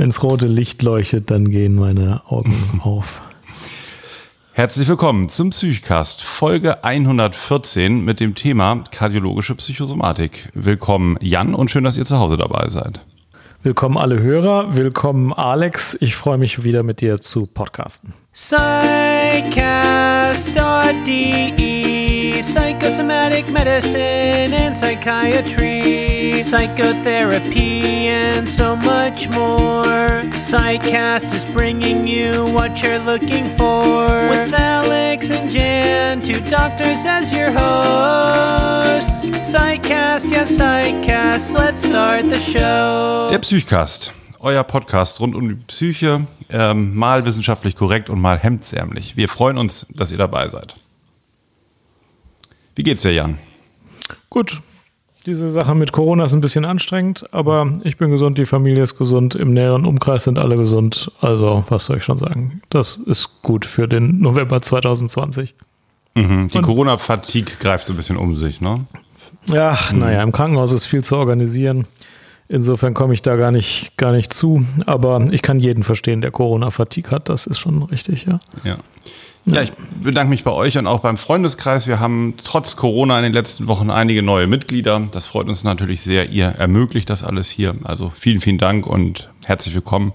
Wenns rote Licht leuchtet, dann gehen meine Augen auf. Herzlich willkommen zum Psychcast, Folge 114 mit dem Thema kardiologische Psychosomatik. Willkommen Jan und schön, dass ihr zu Hause dabei seid. Willkommen alle Hörer, willkommen Alex. Ich freue mich wieder mit dir zu podcasten. Psychcast.de Psychosomatic Medicine and Psychiatry Psychotherapy and so much more. Psychcast is bringing you what you're looking for. With Alex and Jan, two doctors as your hosts. Psychcast, yes Psychcast, let's start the show. Der Psychcast, euer Podcast rund um die Psyche, ähm, mal wissenschaftlich korrekt und mal hemdsärmlich. Wir freuen uns, dass ihr dabei seid. Wie geht's dir, Jan? Gut. Diese Sache mit Corona ist ein bisschen anstrengend, aber ich bin gesund, die Familie ist gesund, im näheren Umkreis sind alle gesund. Also, was soll ich schon sagen? Das ist gut für den November 2020. Mhm, die Corona-Fatigue greift so ein bisschen um sich, ne? Ja, naja, im Krankenhaus ist viel zu organisieren. Insofern komme ich da gar nicht, gar nicht zu. Aber ich kann jeden verstehen, der Corona-Fatigue hat. Das ist schon richtig, ja. Ja. Ja, ich bedanke mich bei euch und auch beim Freundeskreis. Wir haben trotz Corona in den letzten Wochen einige neue Mitglieder. Das freut uns natürlich sehr. Ihr ermöglicht das alles hier. Also vielen, vielen Dank und herzlich willkommen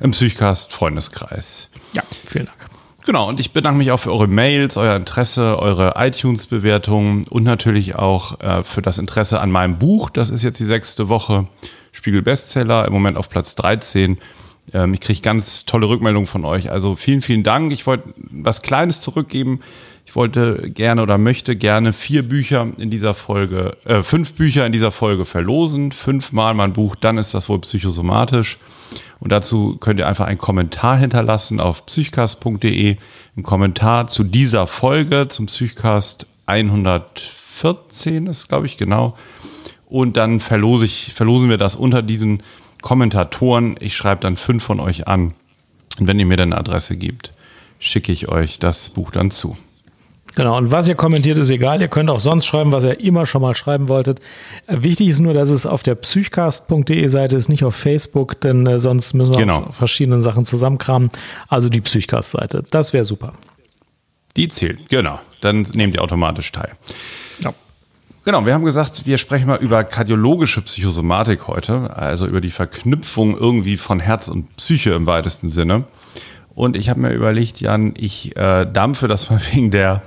im Psychcast Freundeskreis. Ja, vielen Dank. Genau, und ich bedanke mich auch für eure Mails, euer Interesse, eure iTunes-Bewertungen und natürlich auch äh, für das Interesse an meinem Buch. Das ist jetzt die sechste Woche Spiegel Bestseller, im Moment auf Platz 13. Ähm, ich kriege ganz tolle Rückmeldungen von euch. Also vielen, vielen Dank. Ich wollte was Kleines zurückgeben. Ich wollte gerne oder möchte gerne vier Bücher in dieser Folge, äh, fünf Bücher in dieser Folge verlosen. Fünfmal mein Buch, dann ist das wohl psychosomatisch. Und dazu könnt ihr einfach einen Kommentar hinterlassen auf psychcast.de. Ein Kommentar zu dieser Folge, zum Psychcast 114 ist, glaube ich, genau. Und dann verlose ich, verlosen wir das unter diesen Kommentatoren. Ich schreibe dann fünf von euch an. Und wenn ihr mir dann eine Adresse gibt, schicke ich euch das Buch dann zu. Genau, und was ihr kommentiert, ist egal. Ihr könnt auch sonst schreiben, was ihr immer schon mal schreiben wolltet. Wichtig ist nur, dass es auf der psychcast.de Seite ist, nicht auf Facebook, denn äh, sonst müssen wir Genau. uns verschiedene Sachen zusammenkramen. Also die Psychcast-Seite. Das wäre super. Die zählt, genau. Dann nehmt ihr automatisch teil. Genau, wir haben gesagt, wir sprechen mal über kardiologische Psychosomatik heute, also über die Verknüpfung irgendwie von Herz und Psyche im weitesten Sinne. Und ich habe mir überlegt, Jan, ich äh, dampfe das mal wegen der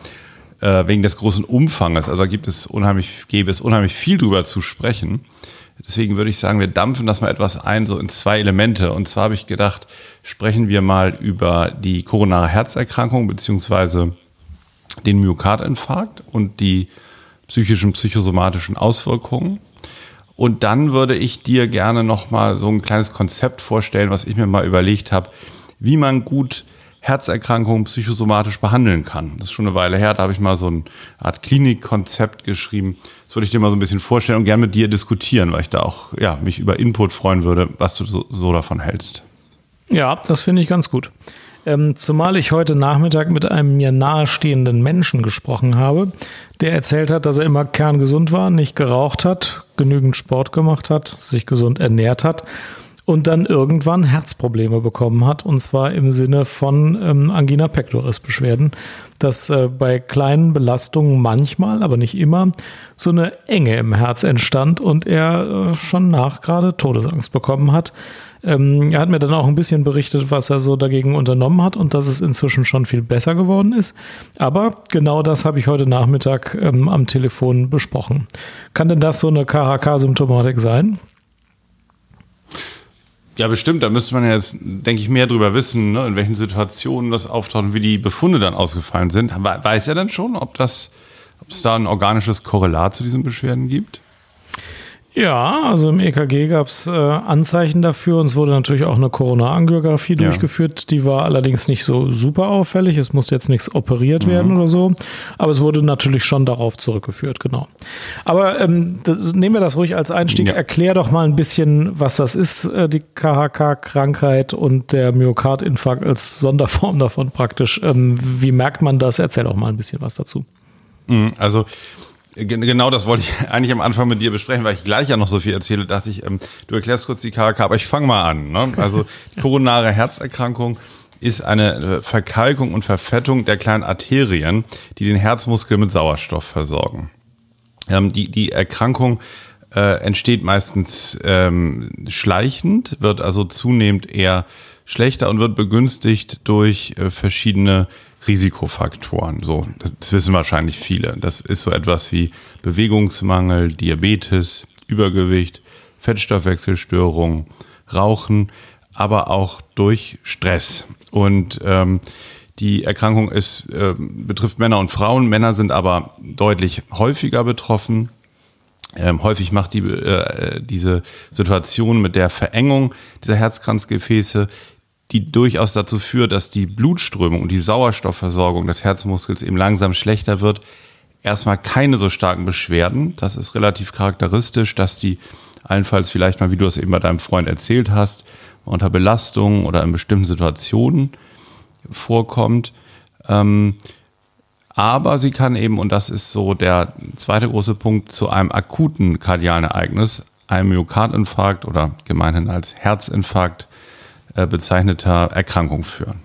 äh, wegen des großen Umfanges. Also gibt es unheimlich, gäbe es unheimlich viel drüber zu sprechen. Deswegen würde ich sagen, wir dampfen das mal etwas ein, so in zwei Elemente. Und zwar habe ich gedacht, sprechen wir mal über die koronare Herzerkrankung beziehungsweise den Myokardinfarkt und die psychischen, psychosomatischen Auswirkungen. Und dann würde ich dir gerne noch mal so ein kleines Konzept vorstellen, was ich mir mal überlegt habe, wie man gut Herzerkrankungen psychosomatisch behandeln kann. Das ist schon eine Weile her, da habe ich mal so eine Art Klinikkonzept geschrieben. Das würde ich dir mal so ein bisschen vorstellen und gerne mit dir diskutieren, weil ich da auch ja, mich über Input freuen würde, was du so, so davon hältst. Ja, das finde ich ganz gut. Ähm, zumal ich heute Nachmittag mit einem mir nahestehenden Menschen gesprochen habe, der erzählt hat, dass er immer kerngesund war, nicht geraucht hat, genügend Sport gemacht hat, sich gesund ernährt hat und dann irgendwann Herzprobleme bekommen hat, und zwar im Sinne von ähm, Angina pectoris Beschwerden, dass äh, bei kleinen Belastungen manchmal, aber nicht immer, so eine Enge im Herz entstand und er äh, schon nach gerade Todesangst bekommen hat. Ähm, er hat mir dann auch ein bisschen berichtet, was er so dagegen unternommen hat und dass es inzwischen schon viel besser geworden ist. Aber genau das habe ich heute Nachmittag ähm, am Telefon besprochen. Kann denn das so eine KHK-Symptomatik sein? Ja, bestimmt. Da müsste man ja jetzt, denke ich, mehr drüber wissen, ne? in welchen Situationen das auftaucht und wie die Befunde dann ausgefallen sind. We- Weiß er denn schon, ob es da ein organisches Korrelat zu diesen Beschwerden gibt? Ja, also im EKG gab es äh, Anzeichen dafür und es wurde natürlich auch eine Koronarangiographie Ja. durchgeführt. Die war allerdings nicht so super auffällig. Es musste jetzt nichts operiert werden oder so. Aber es wurde natürlich schon darauf zurückgeführt, genau. Aber ähm, das, nehmen wir das ruhig als Einstieg. Ja. Erklär doch mal ein bisschen, was das ist, äh, die KHK-Krankheit und der Myokardinfarkt als Sonderform davon praktisch. Ähm, wie merkt man das? Erzähl doch mal ein bisschen was dazu. Mhm, Also Genau das wollte ich eigentlich am Anfang mit dir besprechen, weil ich gleich ja noch so viel erzähle, dachte ich, ähm, du erklärst kurz die KHK, aber ich fange mal an. Ne? Also koronare Herzerkrankung ist eine äh, Verkalkung und Verfettung der kleinen Arterien, die den Herzmuskel mit Sauerstoff versorgen. Ähm, die, die Erkrankung äh, entsteht meistens ähm, schleichend, wird also zunehmend eher schlechter und wird begünstigt durch äh, verschiedene Risikofaktoren. So, das wissen wahrscheinlich viele. Das ist so etwas wie Bewegungsmangel, Diabetes, Übergewicht, Fettstoffwechselstörungen, Rauchen, aber auch durch Stress. Und ähm, die Erkrankung ist, äh, betrifft Männer und Frauen. Männer sind aber deutlich häufiger betroffen. Ähm, häufig macht die, äh, diese Situation mit der Verengung dieser Herzkranzgefäße die durchaus dazu führt, dass die Blutströmung und die Sauerstoffversorgung des Herzmuskels eben langsam schlechter wird, erstmal keine so starken Beschwerden. Das ist relativ charakteristisch, dass die allenfalls vielleicht mal, wie du es eben bei deinem Freund erzählt hast, unter Belastung oder in bestimmten Situationen vorkommt. Ähm, aber sie kann eben, und das ist so der zweite große Punkt, zu einem akuten kardialen Ereignis, einem Myokardinfarkt oder gemeinhin als Herzinfarkt äh, bezeichneter Erkrankung führen.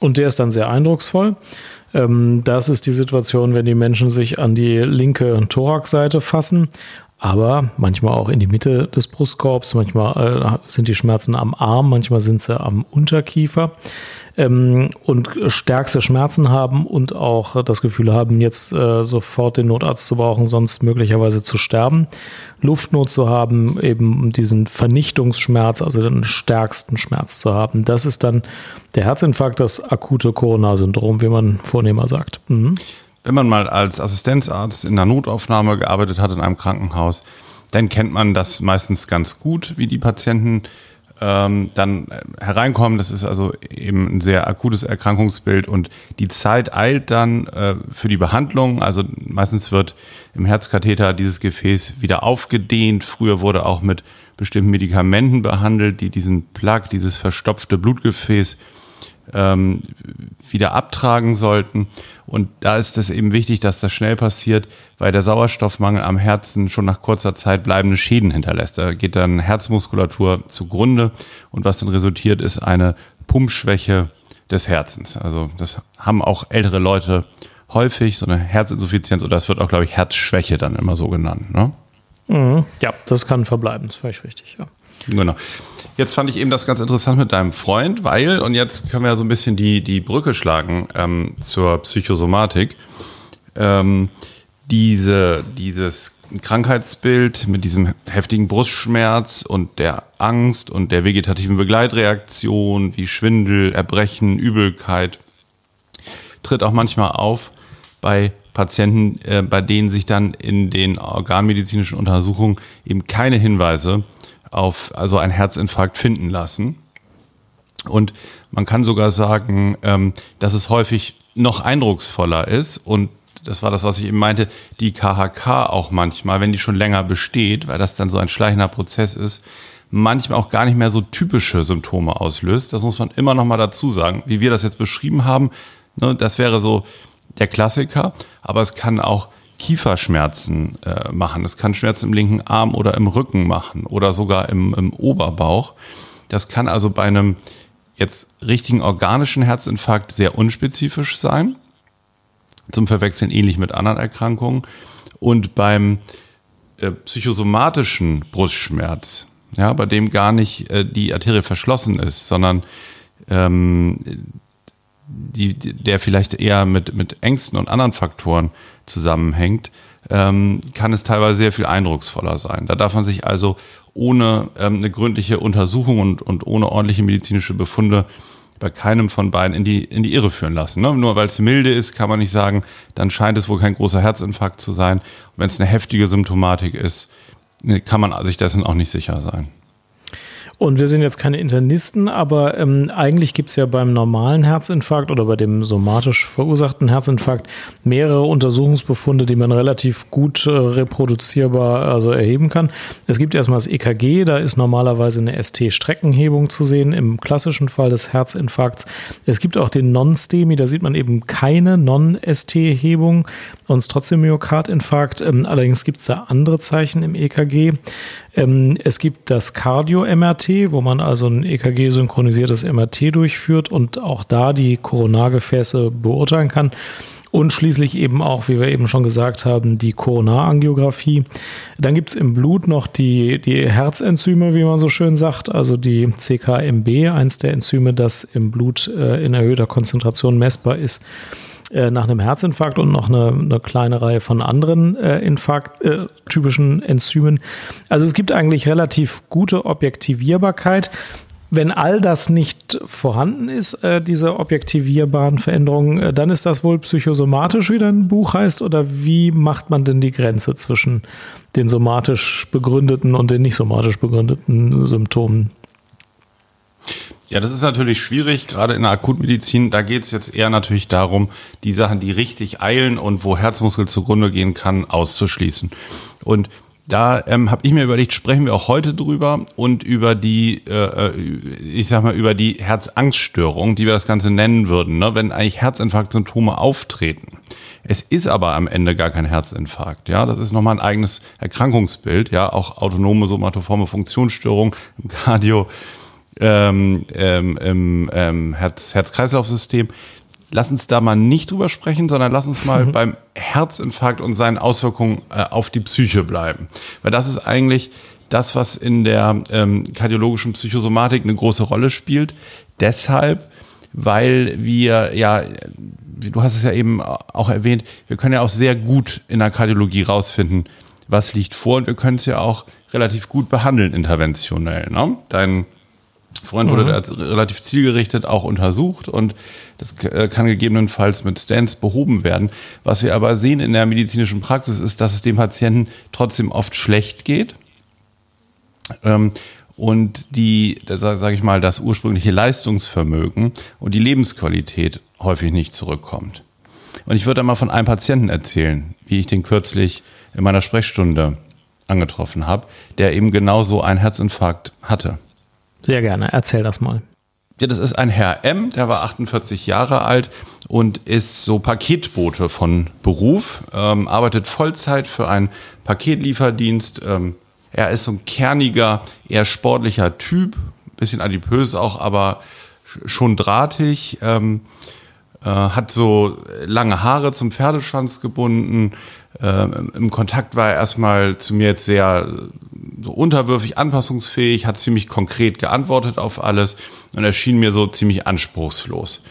Und der ist dann sehr eindrucksvoll. Ähm, das ist die Situation, wenn die Menschen sich an die linke Thoraxseite fassen, aber manchmal auch in die Mitte des Brustkorbs. Manchmal äh, sind die Schmerzen am Arm, manchmal sind sie am Unterkiefer ähm, und stärkste Schmerzen haben und auch das Gefühl haben, jetzt äh, sofort den Notarzt zu brauchen, sonst möglicherweise zu sterben. Luftnot zu haben, eben diesen Vernichtungsschmerz, also den stärksten Schmerz zu haben. Das ist dann der Herzinfarkt, das akute Corona-Syndrom, wie man vornehmer sagt. Mhm. Wenn man mal als Assistenzarzt in der Notaufnahme gearbeitet hat in einem Krankenhaus, dann kennt man das meistens ganz gut, wie die Patienten ähm, dann hereinkommen. Das ist also eben ein sehr akutes Erkrankungsbild und die Zeit eilt dann äh, für die Behandlung. Also meistens wird im Herzkatheter dieses Gefäß wieder aufgedehnt. Früher wurde auch mit bestimmten Medikamenten behandelt, die diesen Plug, dieses verstopfte Blutgefäß ähm, wieder abtragen sollten. Und da ist es eben wichtig, dass das schnell passiert, weil der Sauerstoffmangel am Herzen schon nach kurzer Zeit bleibende Schäden hinterlässt. Da geht dann Herzmuskulatur zugrunde und was dann resultiert, ist eine Pumpschwäche des Herzens. Also das haben auch ältere Leute häufig, so eine Herzinsuffizienz oder das wird auch, glaube ich, Herzschwäche dann immer so genannt. Ne? Mhm. Ja, das kann verbleiben, das ist völlig richtig, ja. Genau. Jetzt fand ich eben das ganz interessant mit deinem Freund, weil, und jetzt können wir ja so ein bisschen die, die Brücke schlagen ähm, zur Psychosomatik. Ähm, diese, dieses Krankheitsbild mit diesem heftigen Brustschmerz und der Angst und der vegetativen Begleitreaktion wie Schwindel, Erbrechen, Übelkeit tritt auch manchmal auf bei Patienten, äh, bei denen sich dann in den organmedizinischen Untersuchungen eben keine Hinweise auf also ein Herzinfarkt finden lassen. Und man kann sogar sagen, ähm, dass es häufig noch eindrucksvoller ist und das war das, was ich eben meinte, die KHK auch manchmal, wenn die schon länger besteht, weil das dann so ein schleichender Prozess ist, manchmal auch gar nicht mehr so typische Symptome auslöst. Das muss man immer noch mal dazu sagen. Wie wir das jetzt beschrieben haben, ne, das wäre so der Klassiker, aber es kann auch Kieferschmerzen äh, machen. Es kann Schmerzen im linken Arm oder im Rücken machen oder sogar im, im Oberbauch. Das kann also bei einem jetzt richtigen organischen Herzinfarkt sehr unspezifisch sein. Zum Verwechseln ähnlich mit anderen Erkrankungen. Und beim äh, psychosomatischen Brustschmerz, ja, bei dem gar nicht äh, die Arterie verschlossen ist, sondern ähm, die, der vielleicht eher mit, mit Ängsten und anderen Faktoren zusammenhängt, ähm, kann es teilweise sehr viel eindrucksvoller sein. Da darf man sich also ohne ähm, eine gründliche Untersuchung und, und ohne ordentliche medizinische Befunde bei keinem von beiden in die, in die Irre führen lassen. Ne? Nur weil es milde ist, kann man nicht sagen, dann scheint es wohl kein großer Herzinfarkt zu sein. wenn es eine heftige Symptomatik ist, ne, kann man sich dessen auch nicht sicher sein. Und wir sind jetzt keine Internisten, aber ähm, eigentlich gibt es ja beim normalen Herzinfarkt oder bei dem somatisch verursachten Herzinfarkt mehrere Untersuchungsbefunde, die man relativ gut äh, reproduzierbar also erheben kann. Es gibt erstmal das EKG, da ist normalerweise eine ST-Streckenhebung zu sehen im klassischen Fall des Herzinfarkts. Es gibt auch den Non-STEMI, da sieht man eben keine Non-ST-Hebung und trotzdem Myokardinfarkt. Ähm, allerdings gibt es da andere Zeichen im EKG. Ähm, es gibt das Cardio-MRT, wo man also ein EKG-synchronisiertes MRT durchführt und auch da die Koronargefäße beurteilen kann. Und schließlich eben auch, wie wir eben schon gesagt haben, die Koronarangiographie. Dann gibt es im Blut noch die, die Herzenzyme, wie man so schön sagt, also die CKMB, eins der Enzyme, das im Blut äh, in erhöhter Konzentration messbar ist. Äh, nach einem Herzinfarkt und noch eine, eine kleine Reihe von anderen äh, Infarkt, äh, typischen Enzymen. Also es gibt eigentlich relativ gute Objektivierbarkeit. Wenn all das nicht vorhanden ist, äh, diese objektivierbaren Veränderungen, äh, dann ist das wohl psychosomatisch, wie dein Buch heißt, oder wie macht man denn die Grenze zwischen den somatisch begründeten und den nicht somatisch begründeten Symptomen? Ja, das ist natürlich schwierig, gerade in der Akutmedizin. Da geht es jetzt eher natürlich darum, die Sachen, die richtig eilen und wo Herzmuskel zugrunde gehen kann, auszuschließen. Und da ähm, habe ich mir überlegt, sprechen wir auch heute drüber und über die, äh, äh, ich sag mal, über die Herzangststörung, die wir das Ganze nennen würden, ne? wenn eigentlich Herzinfarktsymptome auftreten. Es ist aber am Ende gar kein Herzinfarkt. Ja, das ist nochmal ein eigenes Erkrankungsbild. Ja, auch autonome somatoforme Funktionsstörung im Cardio ähm, ähm, im ähm, Herz, Herz-Kreislauf-System. Lass uns da mal nicht drüber sprechen, sondern lass uns mal mhm. beim Herzinfarkt und seinen Auswirkungen äh, auf die Psyche bleiben. Weil das ist eigentlich das, was in der ähm, kardiologischen Psychosomatik eine große Rolle spielt. Deshalb, weil wir ja, du hast es ja eben auch erwähnt, wir können ja auch sehr gut in der Kardiologie rausfinden, was liegt vor und wir können es ja auch relativ gut behandeln interventionell. Ne? Dein Freund wurde mhm. relativ zielgerichtet auch untersucht und das äh, kann gegebenenfalls mit Stents behoben werden. Was wir aber sehen in der medizinischen Praxis ist, dass es dem Patienten trotzdem oft schlecht geht. Ähm, und die, sage ich mal, das ursprüngliche Leistungsvermögen und die Lebensqualität häufig nicht zurückkommt. Und ich würde da mal von einem Patienten erzählen, wie ich den kürzlich in meiner Sprechstunde angetroffen habe, der eben genau so einen Herzinfarkt hatte. Sehr gerne, erzähl das mal. Ja, das ist ein Herr M, der war 48 Jahre alt und ist so Paketbote von Beruf, ähm, arbeitet Vollzeit für einen Paketlieferdienst. Ähm, er ist so ein kerniger, eher sportlicher Typ, bisschen adipös auch, aber schon drahtig. Ähm, äh, hat so lange Haare zum Pferdeschwanz gebunden. Äh, Im Kontakt war er erstmal zu mir jetzt sehr so unterwürfig, anpassungsfähig, hat ziemlich konkret geantwortet auf alles und erschien mir so ziemlich anspruchslos.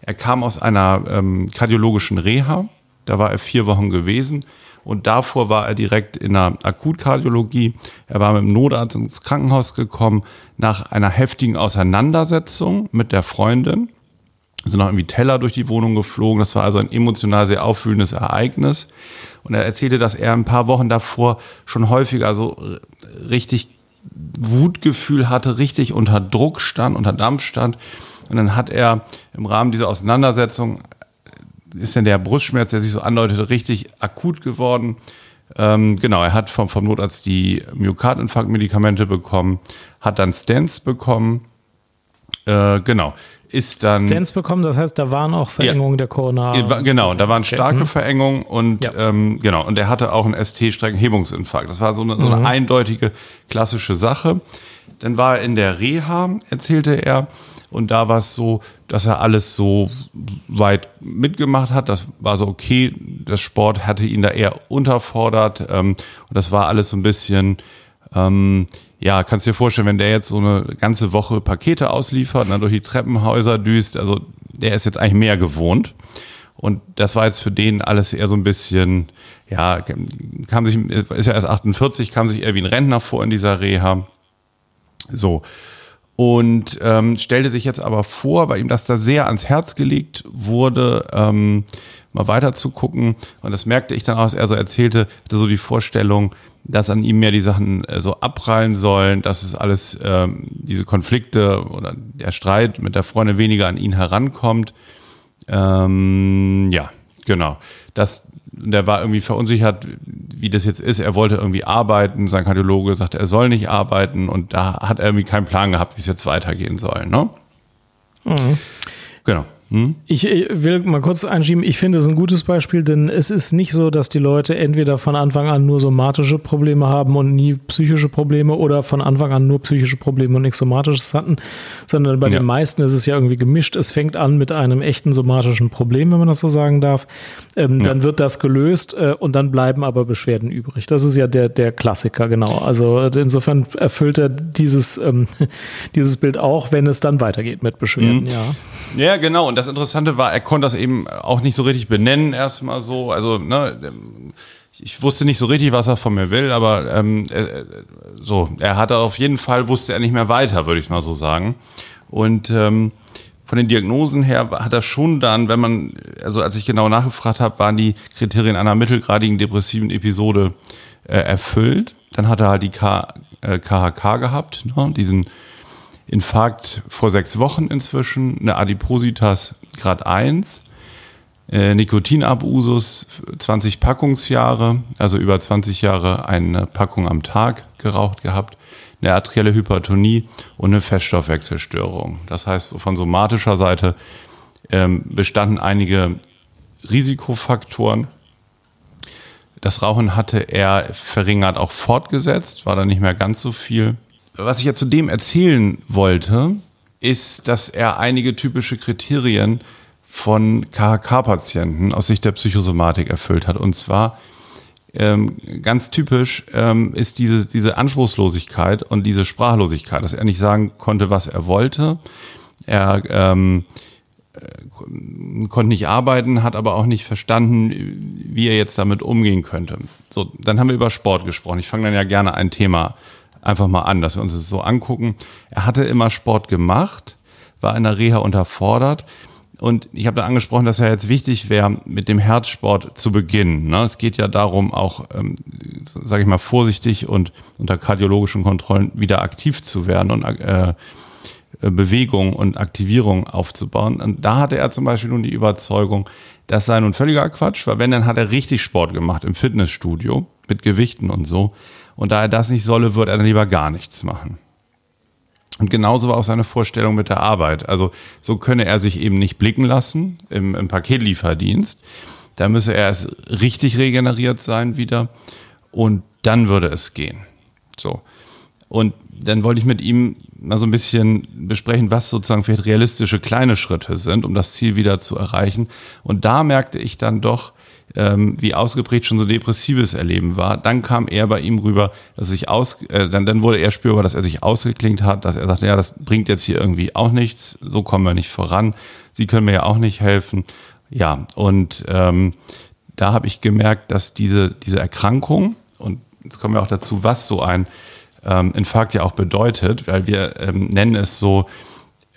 Er kam aus einer ähm, kardiologischen Reha, da war er vier Wochen gewesen und davor war er direkt in der Akutkardiologie. Er war mit dem Notarzt ins Krankenhaus gekommen nach einer heftigen Auseinandersetzung mit der Freundin. Sind noch irgendwie Teller durch die Wohnung geflogen. Das war also ein emotional sehr auffühlendes Ereignis. Und er erzählte, dass er ein paar Wochen davor schon häufiger so richtig Wutgefühl hatte, richtig unter Druck stand, unter Dampf stand. Und dann hat er im Rahmen dieser Auseinandersetzung, ist dann der Brustschmerz, der sich so andeutete, richtig akut geworden. Ähm, genau, er hat vom, vom Notarzt die Myokardinfarktmedikamente bekommen, hat dann Stents bekommen. Äh, genau, ist dann. Stents bekommen, das heißt, da waren auch Verengungen ja, der Corona. Genau, da waren starke mhm. Verengungen und ja. ähm, genau, und er hatte auch einen ST-Streckenhebungsinfarkt. Das war so eine, so eine mhm. eindeutige klassische Sache. Dann war er in der Reha, erzählte er, und da war es so, dass er alles so weit mitgemacht hat. Das war so okay. Das Sport hatte ihn da eher unterfordert. Ähm, und das war alles so ein bisschen, ähm, ja, kannst dir vorstellen, wenn der jetzt so eine ganze Woche Pakete ausliefert, dann durch die Treppenhäuser düst, also der ist jetzt eigentlich mehr gewohnt. Und das war jetzt für den alles eher so ein bisschen, ja, kam sich, ist ja erst 48, kam sich eher wie ein Rentner vor in dieser Reha. So. und ähm, stellte sich jetzt aber vor, weil ihm das da sehr ans Herz gelegt wurde, ähm, mal weiter zu gucken. Und das merkte ich dann auch, als er so erzählte, hatte so die Vorstellung, dass an ihm mehr die Sachen äh, so abprallen sollen, dass es alles, ähm, diese Konflikte oder der Streit mit der Freundin weniger an ihn herankommt. Ähm, ja, genau. Das, der war irgendwie verunsichert, wie das jetzt ist. Er wollte irgendwie arbeiten. Sein Kardiologe sagte, er soll nicht arbeiten. Und da hat er irgendwie keinen Plan gehabt, wie es jetzt weitergehen soll. Ne? Mhm. Genau. Hm? Ich will mal kurz einschieben, ich finde es ein gutes Beispiel, denn es ist nicht so, dass die Leute entweder von Anfang an nur somatische Probleme haben und nie psychische Probleme oder von Anfang an nur psychische Probleme und nichts somatisches hatten, sondern bei ja. den meisten ist es ja irgendwie gemischt. Es fängt an mit einem echten somatischen Problem, wenn man das so sagen darf. Ähm, ja. Dann wird das gelöst äh, und dann bleiben aber Beschwerden übrig. Das ist ja der, der Klassiker, genau. Also insofern erfüllt er dieses, ähm, dieses Bild auch, wenn es dann weitergeht mit Beschwerden, mhm. ja. Ja, genau. Und das Interessante war, er konnte das eben auch nicht so richtig benennen, erstmal so. Also, ne, ich wusste nicht so richtig, was er von mir will, aber ähm, äh, so, er hatte auf jeden Fall, wusste er nicht mehr weiter, würde ich mal so sagen. Und ähm, von den Diagnosen her hat er schon dann, wenn man, also als ich genau nachgefragt habe, waren die Kriterien einer mittelgradigen depressiven Episode äh, erfüllt. Dann hat er halt die K, äh, KHK gehabt, ne, diesen Infarkt vor sechs Wochen inzwischen, eine Adipositas Grad 1, äh, Nikotinabusus 20 Packungsjahre, also über 20 Jahre eine Packung am Tag geraucht gehabt, eine arterielle Hypertonie und eine Feststoffwechselstörung. Das heißt, von somatischer Seite ähm, bestanden einige Risikofaktoren. Das Rauchen hatte er verringert auch fortgesetzt, war da nicht mehr ganz so viel was ich ja zudem erzählen wollte, ist, dass er einige typische Kriterien von KHK-Patienten aus Sicht der Psychosomatik erfüllt hat. Und zwar ähm, ganz typisch ähm, ist diese, diese Anspruchslosigkeit und diese Sprachlosigkeit, dass er nicht sagen konnte, was er wollte. Er ähm, äh, konnte nicht arbeiten, hat aber auch nicht verstanden, wie er jetzt damit umgehen könnte. So, dann haben wir über Sport gesprochen. Ich fange dann ja gerne ein Thema einfach mal an, dass wir uns das so angucken. Er hatte immer Sport gemacht, war in der Reha unterfordert. Und ich habe da angesprochen, dass er jetzt wichtig wäre, mit dem Herzsport zu beginnen. Ne? Es geht ja darum, auch, ähm, sage ich mal, vorsichtig und unter kardiologischen Kontrollen wieder aktiv zu werden und äh, Bewegung und Aktivierung aufzubauen. Und da hatte er zum Beispiel nun die Überzeugung, das sei nun völliger Quatsch, weil wenn, dann hat er richtig Sport gemacht im Fitnessstudio mit Gewichten und so. Und da er das nicht solle, würde er dann lieber gar nichts machen. Und genauso war auch seine Vorstellung mit der Arbeit. Also so könne er sich eben nicht blicken lassen im, im Paketlieferdienst. Da müsse er erst richtig regeneriert sein wieder und dann würde es gehen. So. Und dann wollte ich mit ihm mal so ein bisschen besprechen, was sozusagen vielleicht realistische kleine Schritte sind, um das Ziel wieder zu erreichen. Und da merkte ich dann doch, ähm, wie ausgeprägt schon so depressives Erleben war. Dann kam er bei ihm rüber, dass sich aus, äh, dann, dann wurde er spürbar, dass er sich ausgeklingt hat, dass er sagte, ja, das bringt jetzt hier irgendwie auch nichts, so kommen wir nicht voran, Sie können mir ja auch nicht helfen. Ja, und ähm, da habe ich gemerkt, dass diese, diese Erkrankung, und jetzt kommen wir auch dazu, was so ein ähm, Infarkt ja auch bedeutet, weil wir ähm, nennen es so,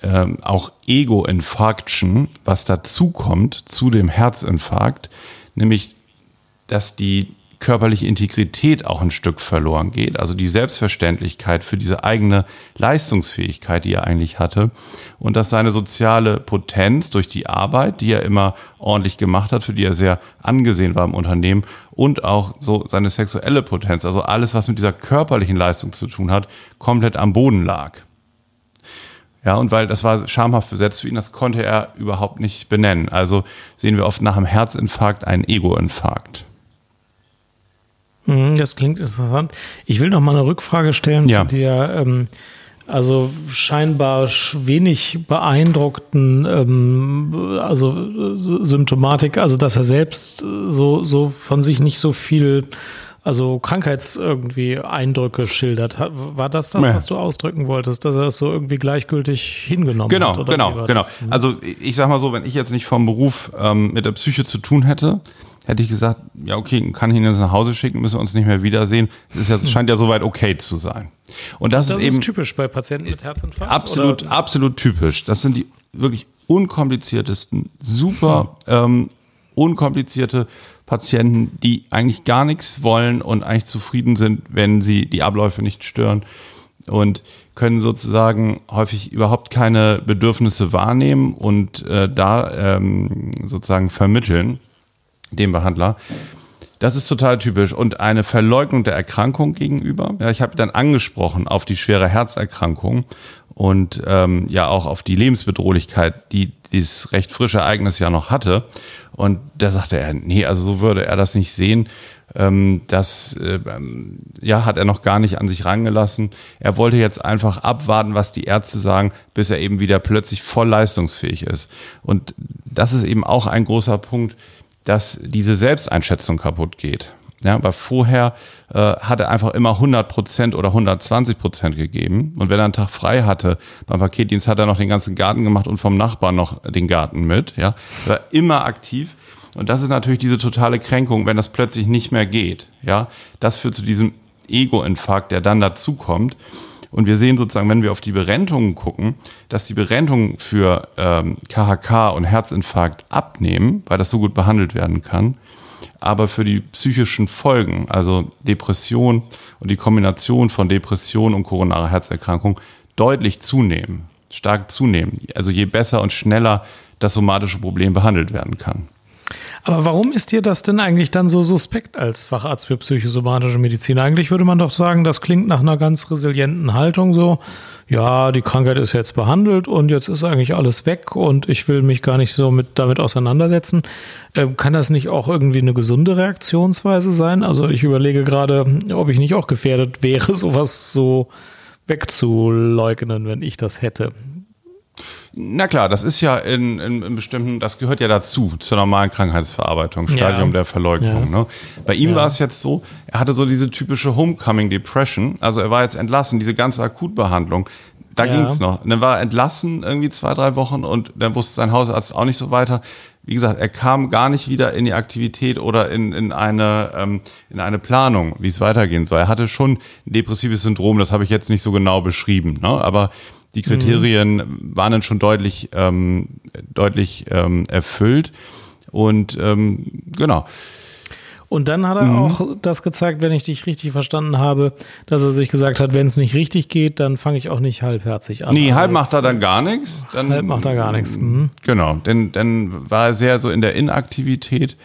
ähm, auch Ego-Infarction, was dazukommt zu dem Herzinfarkt, nämlich dass die körperliche Integrität auch ein Stück verloren geht, also die Selbstverständlichkeit für diese eigene Leistungsfähigkeit, die er eigentlich hatte und dass seine soziale Potenz durch die Arbeit, die er immer ordentlich gemacht hat, für die er sehr angesehen war im Unternehmen und auch so seine sexuelle Potenz, also alles, was mit dieser körperlichen Leistung zu tun hat, komplett am Boden lag. Ja, und weil das war schamhaft besetzt für ihn, das konnte er überhaupt nicht benennen. Also sehen wir oft nach einem Herzinfarkt einen Ego-Infarkt. Mhm, das klingt interessant. Ich will noch mal eine Rückfrage stellen ja. zu der ähm, also scheinbar wenig beeindruckten ähm, also Symptomatik, also dass er selbst so, so von sich nicht so viel also Krankheits irgendwie Eindrücke schildert. War das das, Ja. was du ausdrücken wolltest, dass er es so irgendwie gleichgültig hingenommen Genau, hat? genau, genau. das? Also ich sag mal so, wenn ich jetzt nicht vom Beruf ähm, mit der Psyche zu tun hätte, hätte ich gesagt, ja okay, kann ich ihn jetzt nach Hause schicken, müssen wir uns nicht mehr wiedersehen. Das ist ja, das scheint ja soweit okay zu sein. Und das, Das ist ist eben typisch bei Patienten mit Herzinfarkt? absolut, Oder? absolut typisch. Das sind die wirklich unkompliziertesten, super ähm, unkomplizierte Patienten, die eigentlich gar nichts wollen und eigentlich zufrieden sind, wenn sie die Abläufe nicht stören und können sozusagen häufig überhaupt keine Bedürfnisse wahrnehmen und äh, da ähm, sozusagen vermitteln dem Behandler. Das ist total typisch. Und eine Verleugnung der Erkrankung gegenüber. Ja, ich habe dann angesprochen auf die schwere Herzerkrankung und ähm, ja auch auf die Lebensbedrohlichkeit, die dieses recht frische Ereignis ja noch hatte. Und da sagte er, nee, also so würde er das nicht sehen. Ähm, das äh, ähm, ja, hat er noch gar nicht an sich rangelassen. Er wollte jetzt einfach abwarten, was die Ärzte sagen, bis er eben wieder plötzlich voll leistungsfähig ist. Und das ist eben auch ein großer Punkt, dass diese Selbsteinschätzung kaputt geht. Ja, weil vorher äh, hat er einfach immer 100% oder 120% gegeben. Und wenn er einen Tag frei hatte beim Paketdienst, hat er noch den ganzen Garten gemacht und vom Nachbarn noch den Garten mit. Ja, er war immer aktiv. Und das ist natürlich diese totale Kränkung, wenn das plötzlich nicht mehr geht. Ja, das führt zu diesem Ego-Infarkt, der dann dazukommt. Und wir sehen sozusagen, wenn wir auf die Berentungen gucken, dass die Berentungen für ähm, KHK und Herzinfarkt abnehmen, weil das so gut behandelt werden kann. Aber für die psychischen Folgen, also Depression und die Kombination von Depression und koronarer Herzerkrankung, deutlich zunehmen, stark zunehmen. Also je besser und schneller das somatische Problem behandelt werden kann. Aber warum ist dir das denn eigentlich dann so suspekt als Facharzt für psychosomatische Medizin? Eigentlich würde man doch sagen, das klingt nach einer ganz resilienten Haltung so. Ja, die Krankheit ist jetzt behandelt und jetzt ist eigentlich alles weg und ich will mich gar nicht so mit, damit auseinandersetzen. Ähm, kann das nicht auch irgendwie eine gesunde Reaktionsweise sein? Also ich überlege gerade, ob ich nicht auch gefährdet wäre, sowas so wegzuleugnen, wenn ich das hätte. Na klar, das ist ja in, in, in bestimmten, das gehört ja dazu, zur normalen Krankheitsverarbeitung, Stadium Ja. der Verleugnung. Ja. Ne? Bei ihm Ja. war es jetzt so, er hatte so diese typische Homecoming Depression, also er war jetzt entlassen, diese ganze Akutbehandlung, da Ja. ging's noch. Und dann war er entlassen irgendwie zwei, drei Wochen und dann wusste sein Hausarzt auch nicht so weiter. Wie gesagt, er kam gar nicht wieder in die Aktivität oder in, in, eine, ähm, in eine Planung, wie es weitergehen soll. Er hatte schon ein depressives Syndrom, das habe ich jetzt nicht so genau beschrieben, ne? aber die Kriterien waren dann schon deutlich, ähm, deutlich ähm, erfüllt. Und ähm, genau. Und dann hat er Mhm. auch das gezeigt, wenn ich dich richtig verstanden habe, dass er sich gesagt hat, wenn es nicht richtig geht, dann fange ich auch nicht halbherzig an. Nee, Aber halb macht er dann gar nichts. Dann, Halb macht er gar nichts. Mhm. Genau, denn dann war er sehr so in der Inaktivität,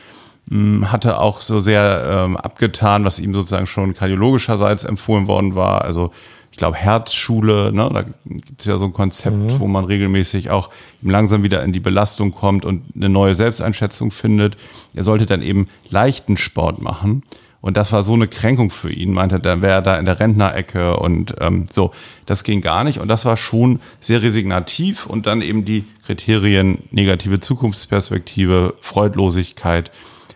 mh, hatte auch so sehr ähm, abgetan, was ihm sozusagen schon kardiologischerseits empfohlen worden war. Also glaube Herzschule, ne? da gibt es ja so ein Konzept, Mhm. wo man regelmäßig auch langsam wieder in die Belastung kommt und eine neue Selbsteinschätzung findet. Er sollte dann eben leichten Sport machen. Und das war so eine Kränkung für ihn, meinte, dann wäre er da in der Rentnerecke und ähm, so. Das ging gar nicht und das war schon sehr resignativ und dann eben die Kriterien negative Zukunftsperspektive, Freudlosigkeit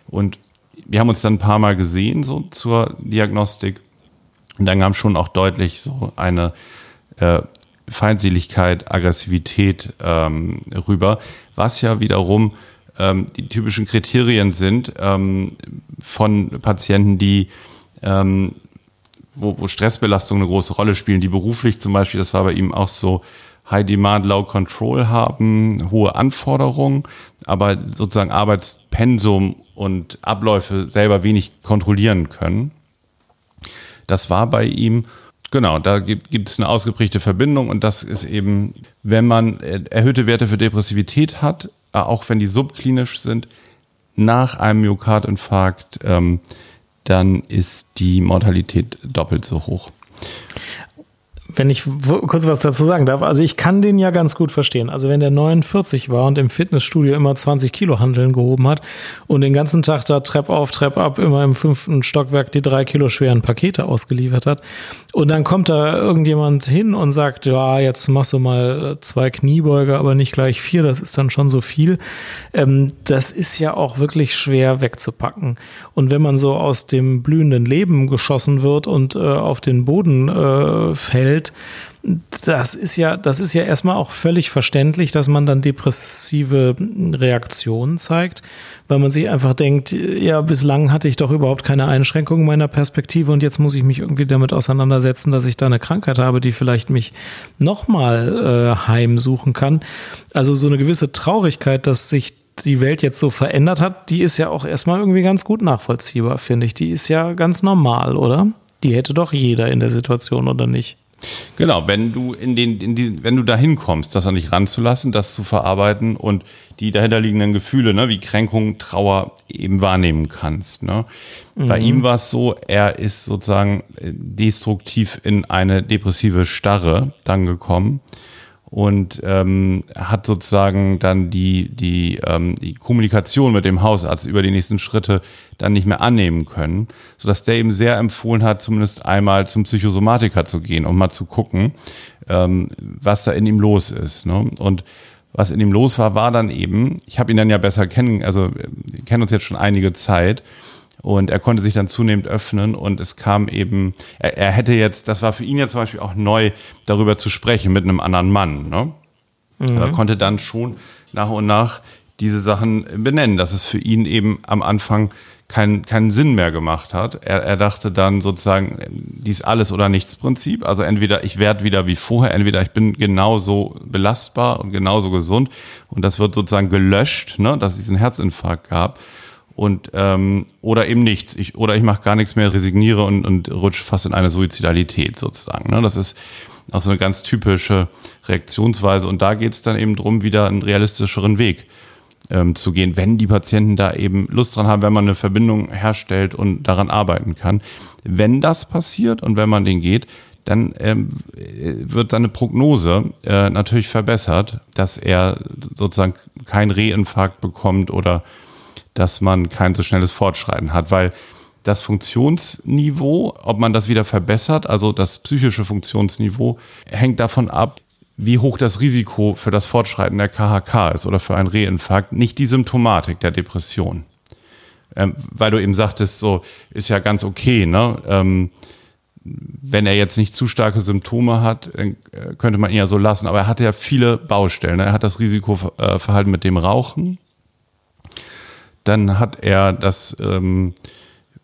und wir haben uns dann ein paar Mal gesehen so zur Diagnostik und dann kam schon auch deutlich so eine äh, Feindseligkeit, Aggressivität ähm, rüber, was ja wiederum ähm, die typischen Kriterien sind ähm, von Patienten, die ähm, wo, wo Stressbelastungen eine große Rolle spielen, die beruflich zum Beispiel, das war bei ihm auch so, High Demand, Low Control haben, hohe Anforderungen, aber sozusagen Arbeitspensum und Abläufe selber wenig kontrollieren können. Das war bei ihm, genau, da gibt es eine ausgeprägte Verbindung und das ist eben, wenn man erhöhte Werte für Depressivität hat, äh, auch wenn die subklinisch sind, nach einem Myokardinfarkt, ähm, dann ist die Mortalität doppelt so hoch. Wenn ich kurz was dazu sagen darf, also ich kann den ja ganz gut verstehen. Also wenn der 49 war und im Fitnessstudio immer 20 Kilo Handeln gehoben hat und den ganzen Tag da Trepp auf, Trepp ab, immer im fünften Stockwerk die drei Kilo schweren Pakete ausgeliefert hat und dann kommt da irgendjemand hin und sagt, ja, jetzt machst du mal zwei Kniebeuge, aber nicht gleich vier, das ist dann schon so viel. Ähm, das ist ja auch wirklich schwer wegzupacken. Und wenn man so aus dem blühenden Leben geschossen wird und äh, auf den Boden äh, fällt, das ist ja, das ist ja erstmal auch völlig verständlich, dass man dann depressive Reaktionen zeigt, weil man sich einfach denkt, ja, bislang hatte ich doch überhaupt keine Einschränkungen meiner Perspektive und jetzt muss ich mich irgendwie damit auseinandersetzen, dass ich da eine Krankheit habe, die vielleicht mich nochmal äh, heimsuchen kann. Also so eine gewisse Traurigkeit, dass sich die Welt jetzt so verändert hat, die ist ja auch erstmal irgendwie ganz gut nachvollziehbar, finde ich. Die ist ja ganz normal, oder? Die hätte doch jeder in der Situation, oder nicht? Genau, wenn du in den, in die, wenn du dahin kommst, das an dich ranzulassen, das zu verarbeiten und die dahinterliegenden Gefühle, ne, wie Kränkung, Trauer eben wahrnehmen kannst. Ne? Mhm. Bei ihm war es so, er ist sozusagen äh, destruktiv in eine depressive Starre dann gekommen und ähm, hat sozusagen dann die, die, ähm, die Kommunikation mit dem Hausarzt über die nächsten Schritte dann nicht mehr annehmen können, sodass der eben sehr empfohlen hat, zumindest einmal zum Psychosomatiker zu gehen, um mal zu gucken, ähm, was da in ihm los ist. Ne? Und was in ihm los war, war dann eben, ich habe ihn dann ja besser kennen, also kennen uns jetzt schon einige Zeit, und er konnte sich dann zunehmend öffnen und es kam eben, er, er, hätte jetzt, das war für ihn ja zum Beispiel auch neu, darüber zu sprechen mit einem anderen Mann. Ne? Mhm. Er konnte dann schon nach und nach diese Sachen benennen, dass es für ihn eben am Anfang keinen keinen Sinn mehr gemacht hat. Er, er dachte dann sozusagen, dies alles oder nichts Prinzip. Also entweder ich werde wieder wie vorher, entweder ich bin genauso belastbar und genauso gesund und das wird sozusagen gelöscht, ne, dass es diesen Herzinfarkt gab und ähm, oder eben nichts. Ich, oder ich mache gar nichts mehr, resigniere und, und rutsche fast in eine Suizidalität sozusagen. Ne? Das ist auch so eine ganz typische Reaktionsweise. Und da geht es dann eben drum, wieder einen realistischeren Weg ähm, zu gehen, wenn die Patienten da eben Lust dran haben, wenn man eine Verbindung herstellt und daran arbeiten kann. Wenn das passiert und wenn man den geht, dann ähm, wird seine Prognose äh, natürlich verbessert, dass er sozusagen keinen Reinfarkt bekommt oder dass man kein so schnelles Fortschreiten hat, weil das Funktionsniveau, ob man das wieder verbessert, also das psychische Funktionsniveau, hängt davon ab, wie hoch das Risiko für das Fortschreiten der KHK ist oder für einen Reinfarkt, nicht die Symptomatik der Depression. Ähm, weil du eben sagtest, so ist ja ganz okay, ne? Ähm, wenn er jetzt nicht zu starke Symptome hat, äh, könnte man ihn ja so lassen. Aber er hatte ja viele Baustellen. Ne? Er hat das Risikoverhalten mit dem Rauchen, dann hat er das ähm,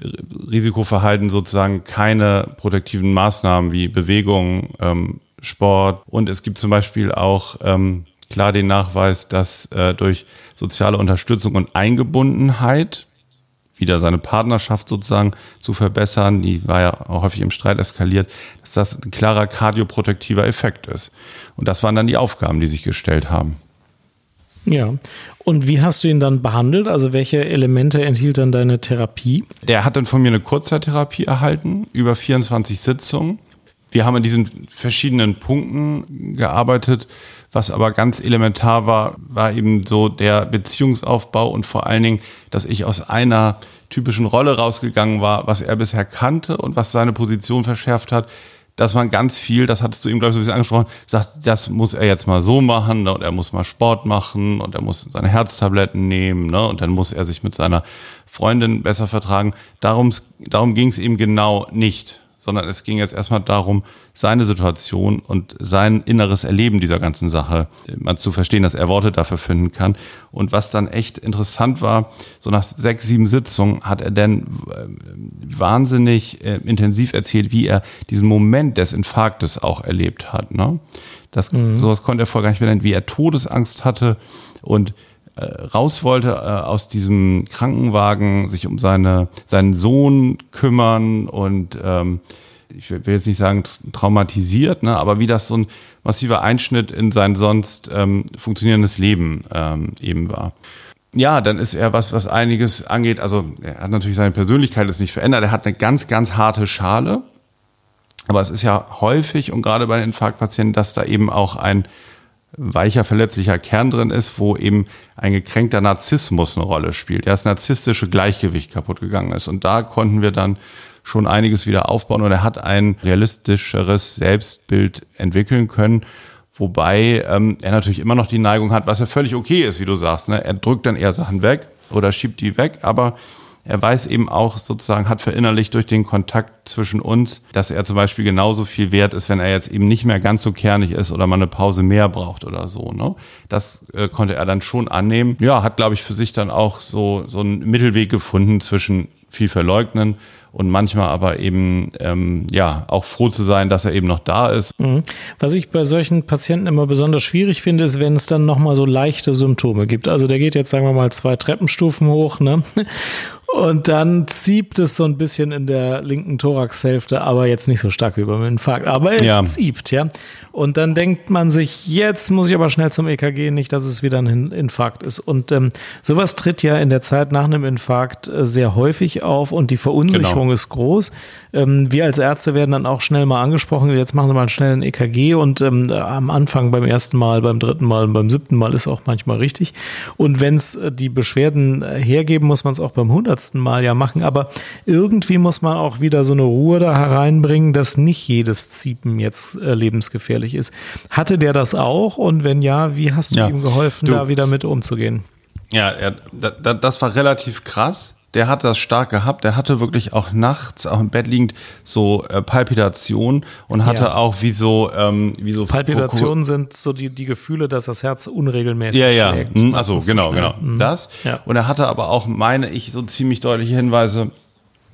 Risikoverhalten sozusagen keine protektiven Maßnahmen wie Bewegung, ähm, Sport und es gibt zum Beispiel auch ähm, klar den Nachweis, dass äh, durch soziale Unterstützung und Eingebundenheit wieder seine Partnerschaft sozusagen zu verbessern, die war ja auch häufig im Streit eskaliert, dass das ein klarer kardioprotektiver Effekt ist. Und das waren dann die Aufgaben, die sich gestellt haben. Ja. Und wie hast du ihn dann behandelt? Also welche Elemente enthielt dann deine Therapie? Der hat dann von mir eine Kurzzeittherapie erhalten, über 24 Sitzungen. Wir haben in diesen verschiedenen Punkten gearbeitet. Was aber ganz elementar war, war eben so der Beziehungsaufbau und vor allen Dingen, dass ich aus einer typischen Rolle rausgegangen war, was er bisher kannte und was seine Position verschärft hat, dass man ganz viel, das hattest du ihm, glaube ich, so ein bisschen angesprochen, sagt, das muss er jetzt mal so machen ne, und er muss mal Sport machen und er muss seine Herztabletten nehmen ne, und dann muss er sich mit seiner Freundin besser vertragen. Darum, darum ging es ihm genau nicht sondern es ging jetzt erstmal darum, seine Situation und sein inneres Erleben dieser ganzen Sache mal zu verstehen, dass er Worte dafür finden kann. Und was dann echt interessant war, so nach sechs, sieben Sitzungen hat er dann äh, wahnsinnig äh, intensiv erzählt, wie er diesen Moment des Infarktes auch erlebt hat. Ne? Das, mhm. Sowas konnte er vorher gar nicht mehr nennen, wie er Todesangst hatte und äh, raus wollte äh, aus diesem Krankenwagen, sich um seine, seinen Sohn kümmern und ähm, ich will jetzt nicht sagen traumatisiert, ne, aber wie das so ein massiver Einschnitt in sein sonst ähm, funktionierendes Leben ähm, eben war. Ja, dann ist er was, was einiges angeht. Also er hat natürlich seine Persönlichkeit ist nicht verändert. Er hat eine ganz, ganz harte Schale. Aber es ist ja häufig und gerade bei den Infarktpatienten, dass da eben auch ein weicher, verletzlicher Kern drin ist, wo eben ein gekränkter Narzissmus eine Rolle spielt. Ja, das narzisstische Gleichgewicht kaputt gegangen ist. Und da konnten wir dann schon einiges wieder aufbauen und er hat ein realistischeres Selbstbild entwickeln können. Wobei ähm, er natürlich immer noch die Neigung hat, was ja völlig okay ist, wie du sagst. Ne? Er drückt dann eher Sachen weg oder schiebt die weg, aber er weiß eben auch sozusagen, hat verinnerlicht durch den Kontakt zwischen uns, dass er zum Beispiel genauso viel wert ist, wenn er jetzt eben nicht mehr ganz so kernig ist oder mal eine Pause mehr braucht oder so. Ne? Das äh, konnte er dann schon annehmen. Ja, hat, glaube ich, für sich dann auch so, so einen Mittelweg gefunden zwischen viel verleugnen und manchmal aber eben ähm, ja auch froh zu sein, dass er eben noch da ist. Mhm. Was ich bei solchen Patienten immer besonders schwierig finde, ist, wenn es dann nochmal so leichte Symptome gibt. Also der geht jetzt, sagen wir mal, zwei Treppenstufen hoch, ne? Und dann zieht es so ein bisschen in der linken Thoraxhälfte, aber jetzt nicht so stark wie beim Infarkt. Aber es ja. zieht, ja. Und dann denkt man sich, jetzt muss ich aber schnell zum EKG, nicht, dass es wieder ein Infarkt ist. Und ähm, sowas tritt ja in der Zeit nach einem Infarkt äh, sehr häufig auf und die Verunsicherung genau. ist groß. Ähm, wir als Ärzte werden dann auch schnell mal angesprochen, jetzt machen Sie mal schnell ein EKG und ähm, am Anfang beim ersten Mal, beim dritten Mal und beim siebten Mal ist auch manchmal richtig. Und wenn es äh, die Beschwerden äh, hergeben, muss man es auch beim hundertsten Mal ja machen. Aber irgendwie muss man auch wieder so eine Ruhe da hereinbringen, dass nicht jedes Ziepen jetzt äh, lebensgefährlich gefährlich ist. Hatte der das auch? Und wenn ja, wie hast du ja. ihm geholfen, du, da wieder mit umzugehen? Ja, er, da, das war relativ krass. Der hat das stark gehabt. Der hatte wirklich auch nachts, auch im Bett liegend, so äh, Palpitationen und hatte ja. auch wie so, ähm, wie so. Palpitationen sind so die, die Gefühle, dass das Herz unregelmäßig ja, ja. schlägt. Mhm, Achso, genau, genau. Mhm. Das. Ja. Und er hatte aber auch, meine ich, so ziemlich deutliche Hinweise,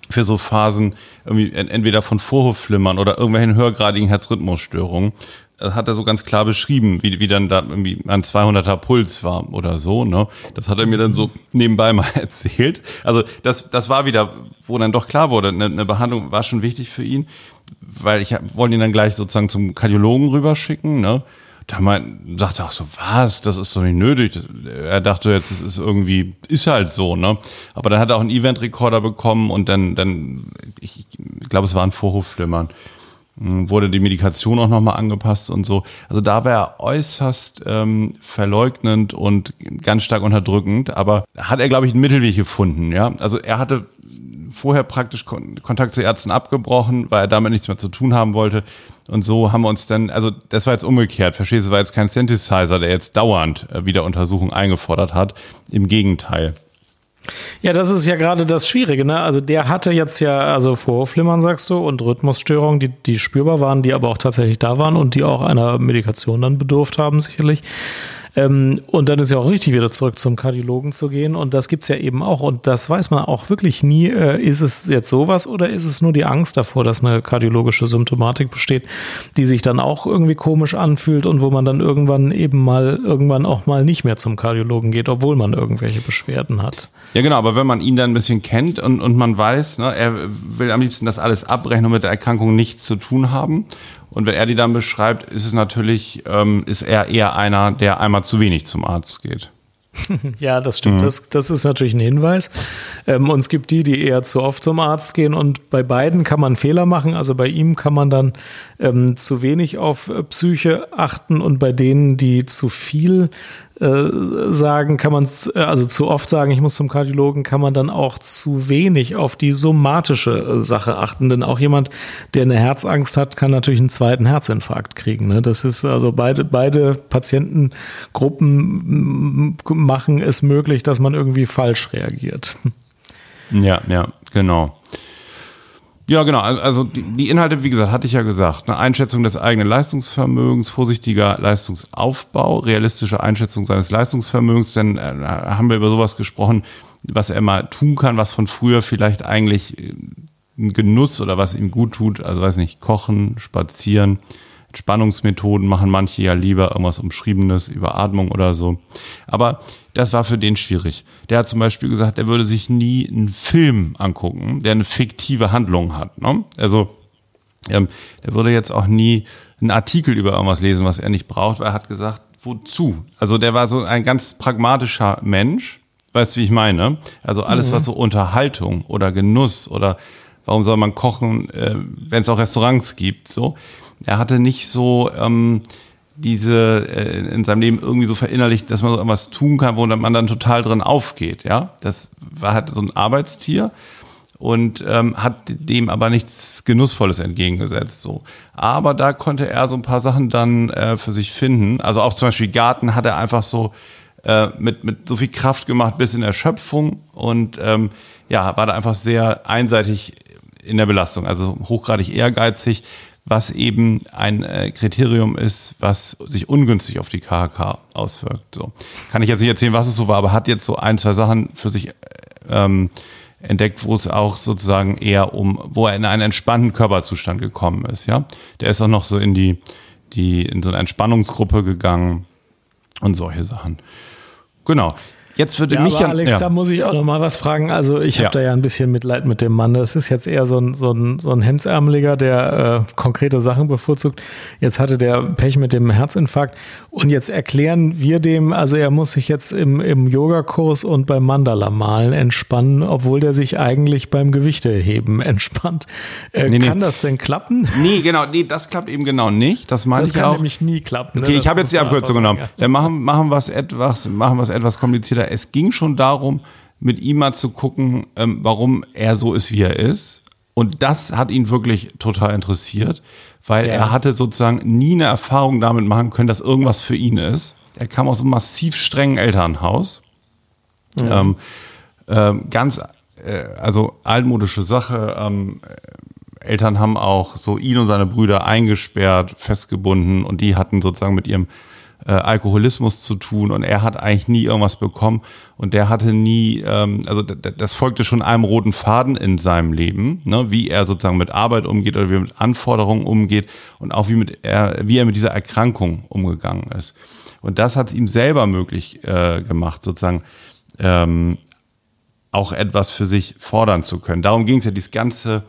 für so Phasen irgendwie entweder von Vorhofflimmern oder irgendwelchen höhergradigen Herzrhythmusstörungen. Das hat er so ganz klar beschrieben, wie, wie dann da irgendwie ein 200er Puls war oder so. Ne? Das hat er mir dann so nebenbei mal erzählt. Also das, das war wieder, wo dann doch klar wurde, eine, eine Behandlung war schon wichtig für ihn, weil ich wollte ihn dann gleich sozusagen zum Kardiologen rüberschicken. Ne? da mein, sagte auch so, was, das ist doch nicht nötig. Er dachte jetzt, es ist irgendwie, ist halt so, ne? Aber dann hat er auch einen Event-Recorder bekommen und dann, dann, ich, ich glaube, es war ein Vorhofflimmern. Hm, wurde die Medikation auch nochmal angepasst und so. Also da war er äußerst ähm, verleugnend und ganz stark unterdrückend, aber hat er, glaube ich, einen Mittelweg gefunden, ja. Also er hatte vorher praktisch Kontakt zu Ärzten abgebrochen, weil er damit nichts mehr zu tun haben wollte. Und so haben wir uns dann, also das war jetzt umgekehrt, verstehst du, war jetzt kein Synthesizer, der jetzt dauernd äh, wieder Untersuchung eingefordert hat. Im Gegenteil. Ja, das ist ja gerade das Schwierige, ne? Also der hatte jetzt ja, also Vorflimmern, sagst du, und Rhythmusstörungen, die, die spürbar waren, die aber auch tatsächlich da waren und die auch einer Medikation dann bedurft haben, sicherlich. Ähm, und dann ist ja auch richtig, wieder zurück zum Kardiologen zu gehen. Und das gibt's ja eben auch. Und das weiß man auch wirklich nie. Äh, ist es jetzt sowas oder ist es nur die Angst davor, dass eine kardiologische Symptomatik besteht, die sich dann auch irgendwie komisch anfühlt und wo man dann irgendwann eben mal, irgendwann auch mal nicht mehr zum Kardiologen geht, obwohl man irgendwelche Beschwerden hat. Ja, genau. Aber wenn man ihn dann ein bisschen kennt und, und man weiß, ne, er will am liebsten das alles abbrechen und mit der Erkrankung nichts zu tun haben. Und wenn er die dann beschreibt, ist es natürlich, ähm, ist er eher einer, der einmal zu wenig zum Arzt geht. ja, das stimmt. Mhm. Das, das ist natürlich ein Hinweis. Ähm, und es gibt die, die eher zu oft zum Arzt gehen. Und bei beiden kann man Fehler machen. Also bei ihm kann man dann ähm, zu wenig auf äh, Psyche achten und bei denen, die zu viel sagen, kann man, äh, also zu oft sagen, ich muss zum Kardiologen, kann man dann auch zu wenig auf die somatische äh, Sache achten. Denn auch jemand, der eine Herzangst hat, kann natürlich einen zweiten Herzinfarkt kriegen. Ne? Das ist also beide, beide Patientengruppen machen es möglich, dass man irgendwie falsch reagiert. Ja, ja, genau. Ja, genau. Also die, Inhalte, wie gesagt, hatte ich ja gesagt. Eine Einschätzung des eigenen Leistungsvermögens, vorsichtiger Leistungsaufbau, realistische Einschätzung seines Leistungsvermögens. Denn äh, haben wir über sowas gesprochen, was er mal tun kann, was von früher vielleicht eigentlich äh, ein Genuss oder was ihm gut tut. Also weiß nicht, kochen, spazieren, Entspannungsmethoden machen manche ja lieber irgendwas Umschriebenes über Atmung oder so. Aber das war für den schwierig. Der hat zum Beispiel gesagt, er würde sich nie einen Film angucken, der eine fiktive Handlung hat. Ne? Also ähm, der würde jetzt auch nie einen Artikel über irgendwas lesen, was er nicht braucht, weil er hat gesagt, wozu? Also der war so ein ganz pragmatischer Mensch. Weißt du, wie ich meine? Also alles, mhm. was so Unterhaltung oder Genuss oder Warum soll man kochen, äh, wenn es auch Restaurants gibt? So, er hatte nicht so ähm, diese äh, in seinem Leben irgendwie so verinnerlicht, dass man so irgendwas tun kann, wo man dann total drin aufgeht. Ja, das war halt so ein Arbeitstier und ähm, hat dem aber nichts Genussvolles entgegengesetzt. So. Aber da konnte er so ein paar Sachen dann äh, für sich finden. Also auch zum Beispiel Garten hat er einfach so äh, mit, mit so viel Kraft gemacht bis in Erschöpfung und ähm, ja, war da einfach sehr einseitig in der Belastung, also hochgradig ehrgeizig, was eben ein äh, Kriterium ist, was sich ungünstig auf die KHK auswirkt. So. Kann ich jetzt nicht erzählen, was es so war, aber hat jetzt so ein, zwei Sachen für sich ähm, entdeckt, wo es auch sozusagen eher um, wo er in einen entspannten Körperzustand gekommen ist. Ja, der ist auch noch so in die, die in so eine Entspannungsgruppe gegangen und solche Sachen. Genau. Jetzt würde ja, mich aber Alex, ja. da muss ich auch noch mal was fragen. Also ich habe Ja. da ja ein bisschen Mitleid mit dem Mann. Das ist jetzt eher so ein, so ein, so ein Hemdsärmeliger, der äh, konkrete Sachen bevorzugt. Jetzt hatte der Pech mit dem Herzinfarkt. Und jetzt erklären wir dem, also er muss sich jetzt im, im Yogakurs und beim Mandala malen entspannen, obwohl der sich eigentlich beim Gewichteheben entspannt. Äh, Nee, nee. Kann das denn klappen? Nee, genau, nee, das klappt eben genau nicht. Das meine Das ich kann auch. nämlich nie klappen. ne? Okay, ich Das habe jetzt die Abkürzung genommen. Dann machen, machen wir es etwas, machen wir es etwas komplizierter. Es ging schon darum, mit ihm mal zu gucken, ähm, warum er so ist, wie er ist. Und das hat ihn wirklich total interessiert, weil Ja. er hatte sozusagen nie eine Erfahrung damit machen können, dass irgendwas für ihn ist. Er kam aus einem massiv strengen Elternhaus. Ähm, ähm, ganz, äh, also altmodische Sache. Ähm, äh, Eltern haben auch so ihn und seine Brüder eingesperrt, festgebunden und die hatten sozusagen mit ihrem äh, Alkoholismus zu tun und er hat eigentlich nie irgendwas bekommen und der hatte nie, ähm, also das folgte schon einem roten Faden in seinem Leben, ne, wie er sozusagen mit Arbeit umgeht oder wie er mit Anforderungen umgeht und auch wie, mit er, wie er mit dieser Erkrankung umgegangen ist. Und das hat es ihm selber möglich äh, gemacht, sozusagen ähm, auch etwas für sich fordern zu können. Darum ging es ja, dieses ganze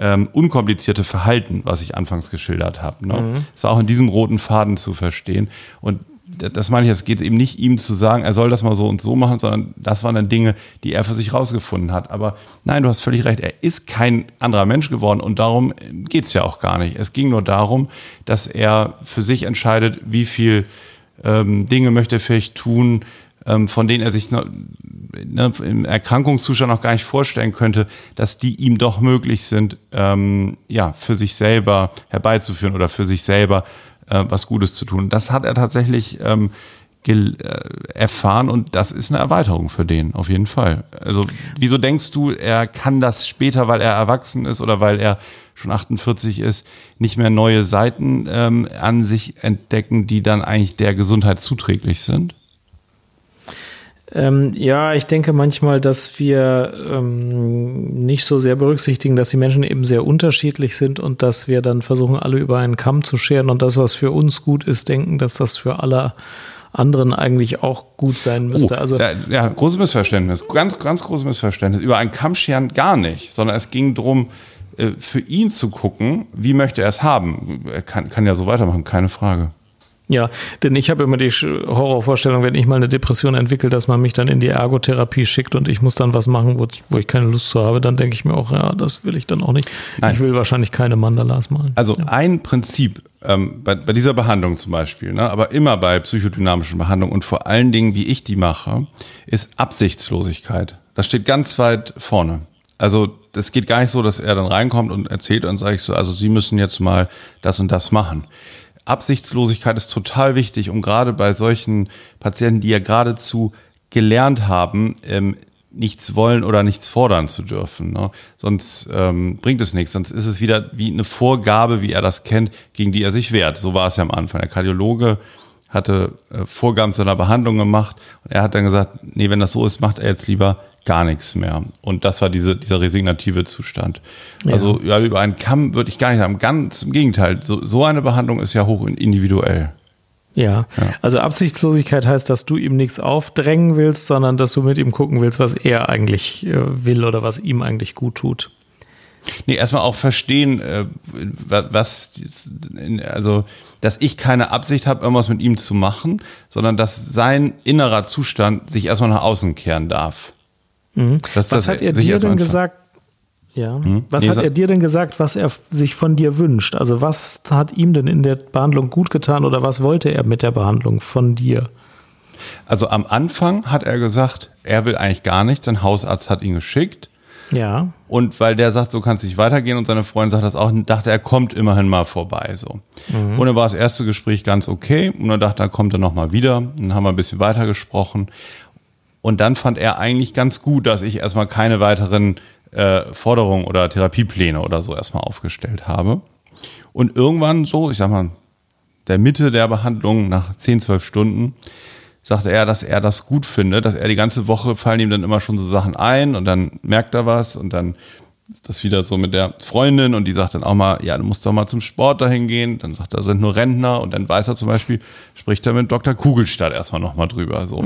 ähm, unkomplizierte Verhalten, was ich anfangs geschildert habe. Ne? Es war auch in diesem roten Faden zu verstehen. Und das meine ich, es geht eben nicht ihm zu sagen, er soll das mal so und so machen, sondern das waren dann Dinge, die er für sich rausgefunden hat. Aber nein, du hast völlig recht, er ist kein anderer Mensch geworden und darum geht es ja auch gar nicht. Es ging nur darum, dass er für sich entscheidet, wie viel ähm, Dinge möchte er vielleicht tun, von denen er sich noch, ne, im Erkrankungszustand noch gar nicht vorstellen könnte, dass die ihm doch möglich sind, ähm, ja, für sich selber herbeizuführen oder für sich selber äh, was Gutes zu tun. Das hat er tatsächlich ähm, äh, erfahren und das ist eine Erweiterung für den, auf jeden Fall. Also, wieso denkst du, er kann das später, weil er erwachsen ist oder weil er schon 48 ist, nicht mehr neue Seiten ähm, an sich entdecken, die dann eigentlich der Gesundheit zuträglich sind? Ähm, ja, ich denke manchmal, dass wir ähm, nicht so sehr berücksichtigen, dass die Menschen eben sehr unterschiedlich sind und dass wir dann versuchen, alle über einen Kamm zu scheren und das, was für uns gut ist, denken, dass das für alle anderen eigentlich auch gut sein müsste. Oh, also da, ja, großes Missverständnis. Ganz, ganz großes Missverständnis. Über einen Kamm scheren gar nicht, sondern es ging darum, äh, für ihn zu gucken, wie möchte er es haben. Er kann, kann ja so weitermachen, keine Frage. Ja, denn ich habe immer die Horrorvorstellung, wenn ich mal eine Depression entwickle, dass man mich dann in die Ergotherapie schickt und ich muss dann was machen, wo, wo ich keine Lust zu habe, dann denke ich mir auch, ja, das will ich dann auch nicht. Nein. Ich will wahrscheinlich keine Mandalas malen. Also ein Prinzip ähm, bei, bei dieser Behandlung zum Beispiel, ne, aber immer bei psychodynamischen Behandlungen und vor allen Dingen, wie ich die mache, ist Absichtslosigkeit. Das steht ganz weit vorne. Also das geht gar nicht so, dass er dann reinkommt und erzählt und sage ich so, also Sie müssen jetzt mal das und das machen. Absichtslosigkeit ist total wichtig, um gerade bei solchen Patienten, die ja geradezu gelernt haben, ähm, nichts wollen oder nichts fordern zu dürfen. Ne? Sonst ähm, bringt es nichts. Sonst ist es wieder wie eine Vorgabe, wie er das kennt, gegen die er sich wehrt. So war es ja am Anfang. Der Kardiologe hatte äh, Vorgaben zu einer Behandlung gemacht und er hat dann gesagt, nee, wenn das so ist, macht er jetzt lieber gar nichts mehr. Und das war diese, dieser resignative Zustand. Also ja, über einen Kamm würde ich gar nicht sagen. Ganz im Gegenteil. So, so eine Behandlung ist ja hoch individuell. Ja. also Absichtslosigkeit heißt, dass du ihm nichts aufdrängen willst, sondern dass du mit ihm gucken willst, was er eigentlich äh, will oder was ihm eigentlich gut tut. Nee, erstmal auch verstehen, äh, wa- was, also, dass ich keine Absicht habe, irgendwas mit ihm zu machen, sondern dass sein innerer Zustand sich erstmal nach außen kehren darf. Dass Was das hat er dir denn gesagt? Ja. Hm? Was Nee, hat er dir denn gesagt, was er sich von dir wünscht? Also was hat ihm denn in der Behandlung gut getan oder was wollte er mit der Behandlung von dir? Also am Anfang hat er gesagt, er will eigentlich gar nichts. Sein Hausarzt hat ihn geschickt. Ja. Und weil der sagt, so kann es nicht weitergehen und seine Freundin sagt das auch, dachte er, kommt immerhin mal vorbei. So. Und dann war das erste Gespräch ganz okay. Und dann dachte er, kommt er nochmal wieder. Dann haben wir ein bisschen weiter gesprochen. Und dann fand er eigentlich ganz gut, dass ich erstmal keine weiteren äh, Forderungen oder Therapiepläne oder so erstmal aufgestellt habe. Und irgendwann so, ich sag mal, der Mitte der Behandlung nach 10, 12 Stunden, sagte er, dass er das gut findet, dass er die ganze Woche fallen ihm dann immer schon so Sachen ein und dann merkt er was und dann das wieder so mit der Freundin und die sagt dann auch mal, ja, du musst doch mal zum Sport dahin gehen. Dann sagt er, sind nur Rentner und dann weiß er zum Beispiel, spricht er mit Dr. Kugelstadt erstmal nochmal drüber. So.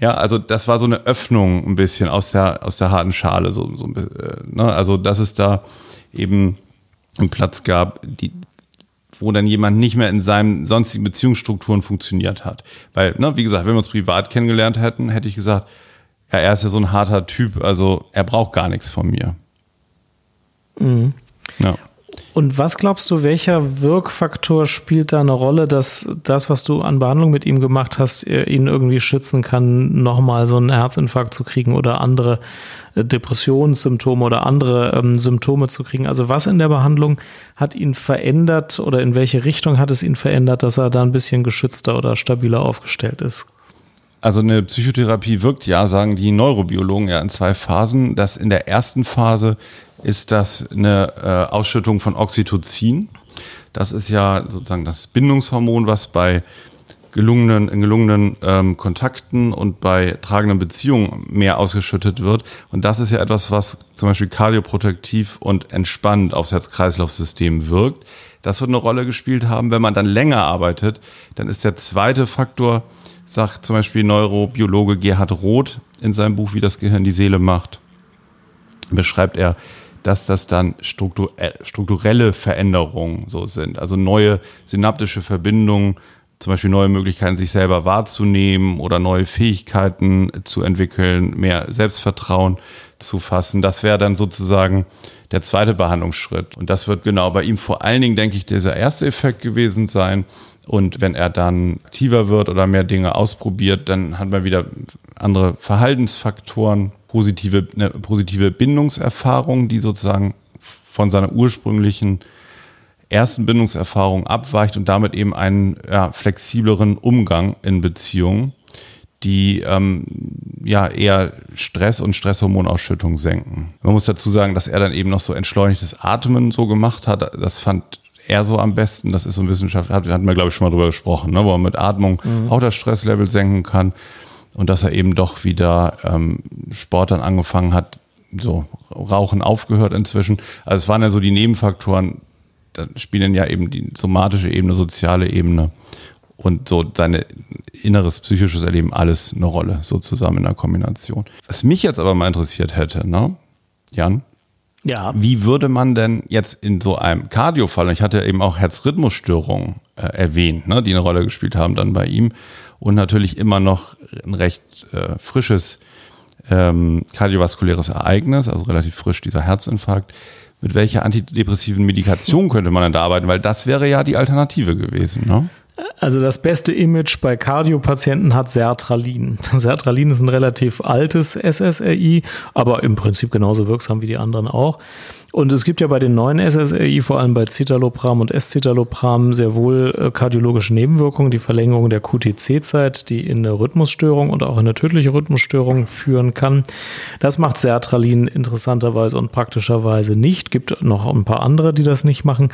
Ja, also das war so eine Öffnung ein bisschen aus der, aus der harten Schale. So, so, äh, ne? Also, dass es da eben einen Platz gab, die, wo dann jemand nicht mehr in seinen sonstigen Beziehungsstrukturen funktioniert hat. Weil, ne, wie gesagt, wenn wir uns privat kennengelernt hätten, hätte ich gesagt, ja, er ist ja so ein harter Typ, also er braucht gar nichts von mir. Ja. Und was glaubst du, welcher Wirkfaktor spielt da eine Rolle, dass das, was du an Behandlung mit ihm gemacht hast, äh, ihn irgendwie schützen kann, nochmal so einen Herzinfarkt zu kriegen oder andere äh, Depressionssymptome oder andere ähm, Symptome zu kriegen? Also was in der Behandlung hat ihn verändert oder in welche Richtung hat es ihn verändert, dass er da ein bisschen geschützter oder stabiler aufgestellt ist? Also eine Psychotherapie wirkt ja, sagen die Neurobiologen ja in zwei Phasen. Das in der ersten Phase ist das eine äh, Ausschüttung von Oxytocin. Das ist ja sozusagen das Bindungshormon, was bei gelungenen, in gelungenen ähm, Kontakten und bei tragenden Beziehungen mehr ausgeschüttet wird. Und das ist ja etwas, was zum Beispiel kardioprotektiv und entspannend aufs Herz-Kreislauf-System wirkt. Das wird eine Rolle gespielt haben. Wenn man dann länger arbeitet, dann ist der zweite Faktor, sagt zum Beispiel Neurobiologe Gerhard Roth in seinem Buch Wie das Gehirn die Seele macht, beschreibt er, dass das dann äh, strukturelle Veränderungen so sind. Also neue synaptische Verbindungen, zum Beispiel neue Möglichkeiten, sich selber wahrzunehmen oder neue Fähigkeiten zu entwickeln, mehr Selbstvertrauen zu fassen. Das wäre dann sozusagen der zweite Behandlungsschritt. Und das wird genau bei ihm vor allen Dingen, denke ich, dieser erste Effekt gewesen sein. Und wenn er dann aktiver wird oder mehr Dinge ausprobiert, dann hat man wieder andere Verhaltensfaktoren, positive, eine positive Bindungserfahrung, die sozusagen von seiner ursprünglichen ersten Bindungserfahrung abweicht und damit eben einen ja, flexibleren Umgang in Beziehungen, die ähm, ja eher Stress und Stresshormonausschüttung senken. Man muss dazu sagen, dass er dann eben noch so entschleunigtes Atmen so gemacht hat. Das fand er so am besten. Das ist so ein Wissenschaft, hat, hatten wir glaube ich schon mal drüber gesprochen, ne? wo man mit Atmung auch das Stresslevel senken kann und dass er eben doch wieder ähm, Sport dann angefangen hat, so Rauchen aufgehört inzwischen. Also es waren ja so die Nebenfaktoren, da spielen ja eben die somatische Ebene, soziale Ebene und so seine inneres psychisches Erleben alles eine Rolle, so zusammen in der Kombination. Was mich jetzt aber mal interessiert hätte, ne, Jan, Ja. wie würde man denn jetzt in so einem Cardio-Fall, und ich hatte eben auch Herzrhythmusstörungen äh, erwähnt, ne, die eine Rolle gespielt haben dann bei ihm und natürlich immer noch ein recht äh, frisches ähm, kardiovaskuläres Ereignis, also relativ frisch dieser Herzinfarkt. Mit welcher antidepressiven Medikation könnte man denn da arbeiten? Weil das wäre ja die Alternative gewesen. Ne? Also das beste Image bei Kardiopatienten hat Sertralin. Sertralin ist ein relativ altes SSRI, aber im Prinzip genauso wirksam wie die anderen auch. Und es gibt ja bei den neuen SSRI, vor allem bei Citalopram und Escitalopram, sehr wohl äh, kardiologische Nebenwirkungen, die Verlängerung der QTC-Zeit, die in eine Rhythmusstörung und auch in eine tödliche Rhythmusstörung führen kann. Das macht Sertralin interessanterweise und praktischerweise nicht. Gibt noch ein paar andere, die das nicht machen.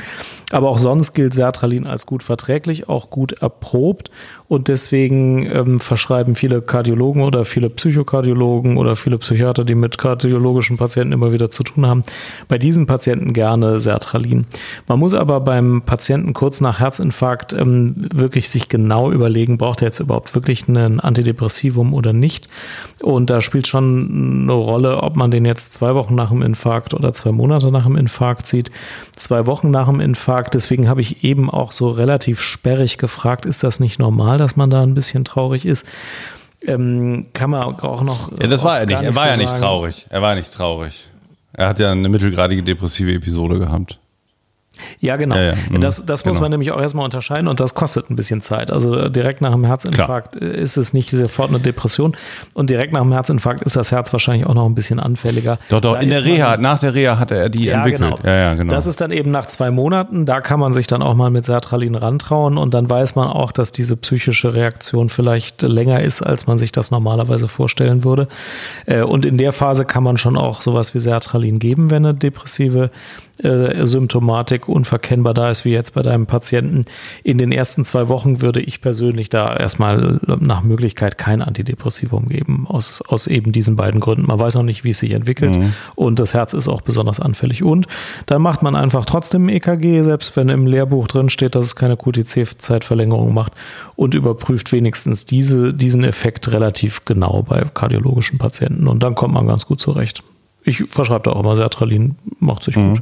Aber auch sonst gilt Sertralin als gut verträglich, auch gut erprobt. Und deswegen ähm, verschreiben viele Kardiologen oder viele Psychokardiologen oder viele Psychiater, die mit kardiologischen Patienten immer wieder zu tun haben, bei diesen Patienten gerne Sertralin. Man muss aber beim Patienten kurz nach Herzinfarkt ähm, wirklich sich genau überlegen, braucht er jetzt überhaupt wirklich ein Antidepressivum oder nicht. Und da spielt schon eine Rolle, ob man den jetzt zwei Wochen nach dem Infarkt oder zwei Monate nach dem Infarkt sieht. Zwei Wochen nach dem Infarkt, deswegen habe ich eben auch so relativ sperrig gefragt, ist das nicht normal, dass man da ein bisschen traurig ist? Ähm, kann man auch noch. Ja, das war er nicht. Er war ja nicht traurig. Er war nicht traurig. Er hat ja eine mittelgradige depressive Episode gehabt. Ja, genau. Ja, ja, mhm. Das, das muss Genau. man nämlich auch erstmal unterscheiden und das kostet ein bisschen Zeit. Also äh, direkt nach dem Herzinfarkt äh, ist es nicht sofort eine Depression und direkt nach dem Herzinfarkt ist das Herz wahrscheinlich auch noch ein bisschen anfälliger. Doch, doch, Da in der Reha, nach der Reha hatte er die Ja, entwickelt. genau. Ja, ja, genau. Das ist dann eben nach zwei Monaten. Da kann man sich dann auch mal mit Sertralin rantrauen und dann weiß man auch, dass diese psychische Reaktion vielleicht länger ist, als man sich das normalerweise vorstellen würde. Äh, Und in der Phase kann man schon auch sowas wie Sertralin geben, wenn eine depressive Symptomatik unverkennbar da ist, wie jetzt bei deinem Patienten. In den ersten zwei Wochen würde ich persönlich da erstmal nach Möglichkeit kein Antidepressivum geben, aus, aus eben diesen beiden Gründen. Man weiß noch nicht, wie es sich entwickelt und das Herz ist auch besonders anfällig. Und dann macht man einfach trotzdem EKG, selbst wenn im Lehrbuch drin steht, dass es keine QTC-Zeitverlängerung macht und überprüft wenigstens diese, diesen Effekt relativ genau bei kardiologischen Patienten und dann kommt man ganz gut zurecht. Ich verschreibe da auch immer Sertralin, macht sich gut.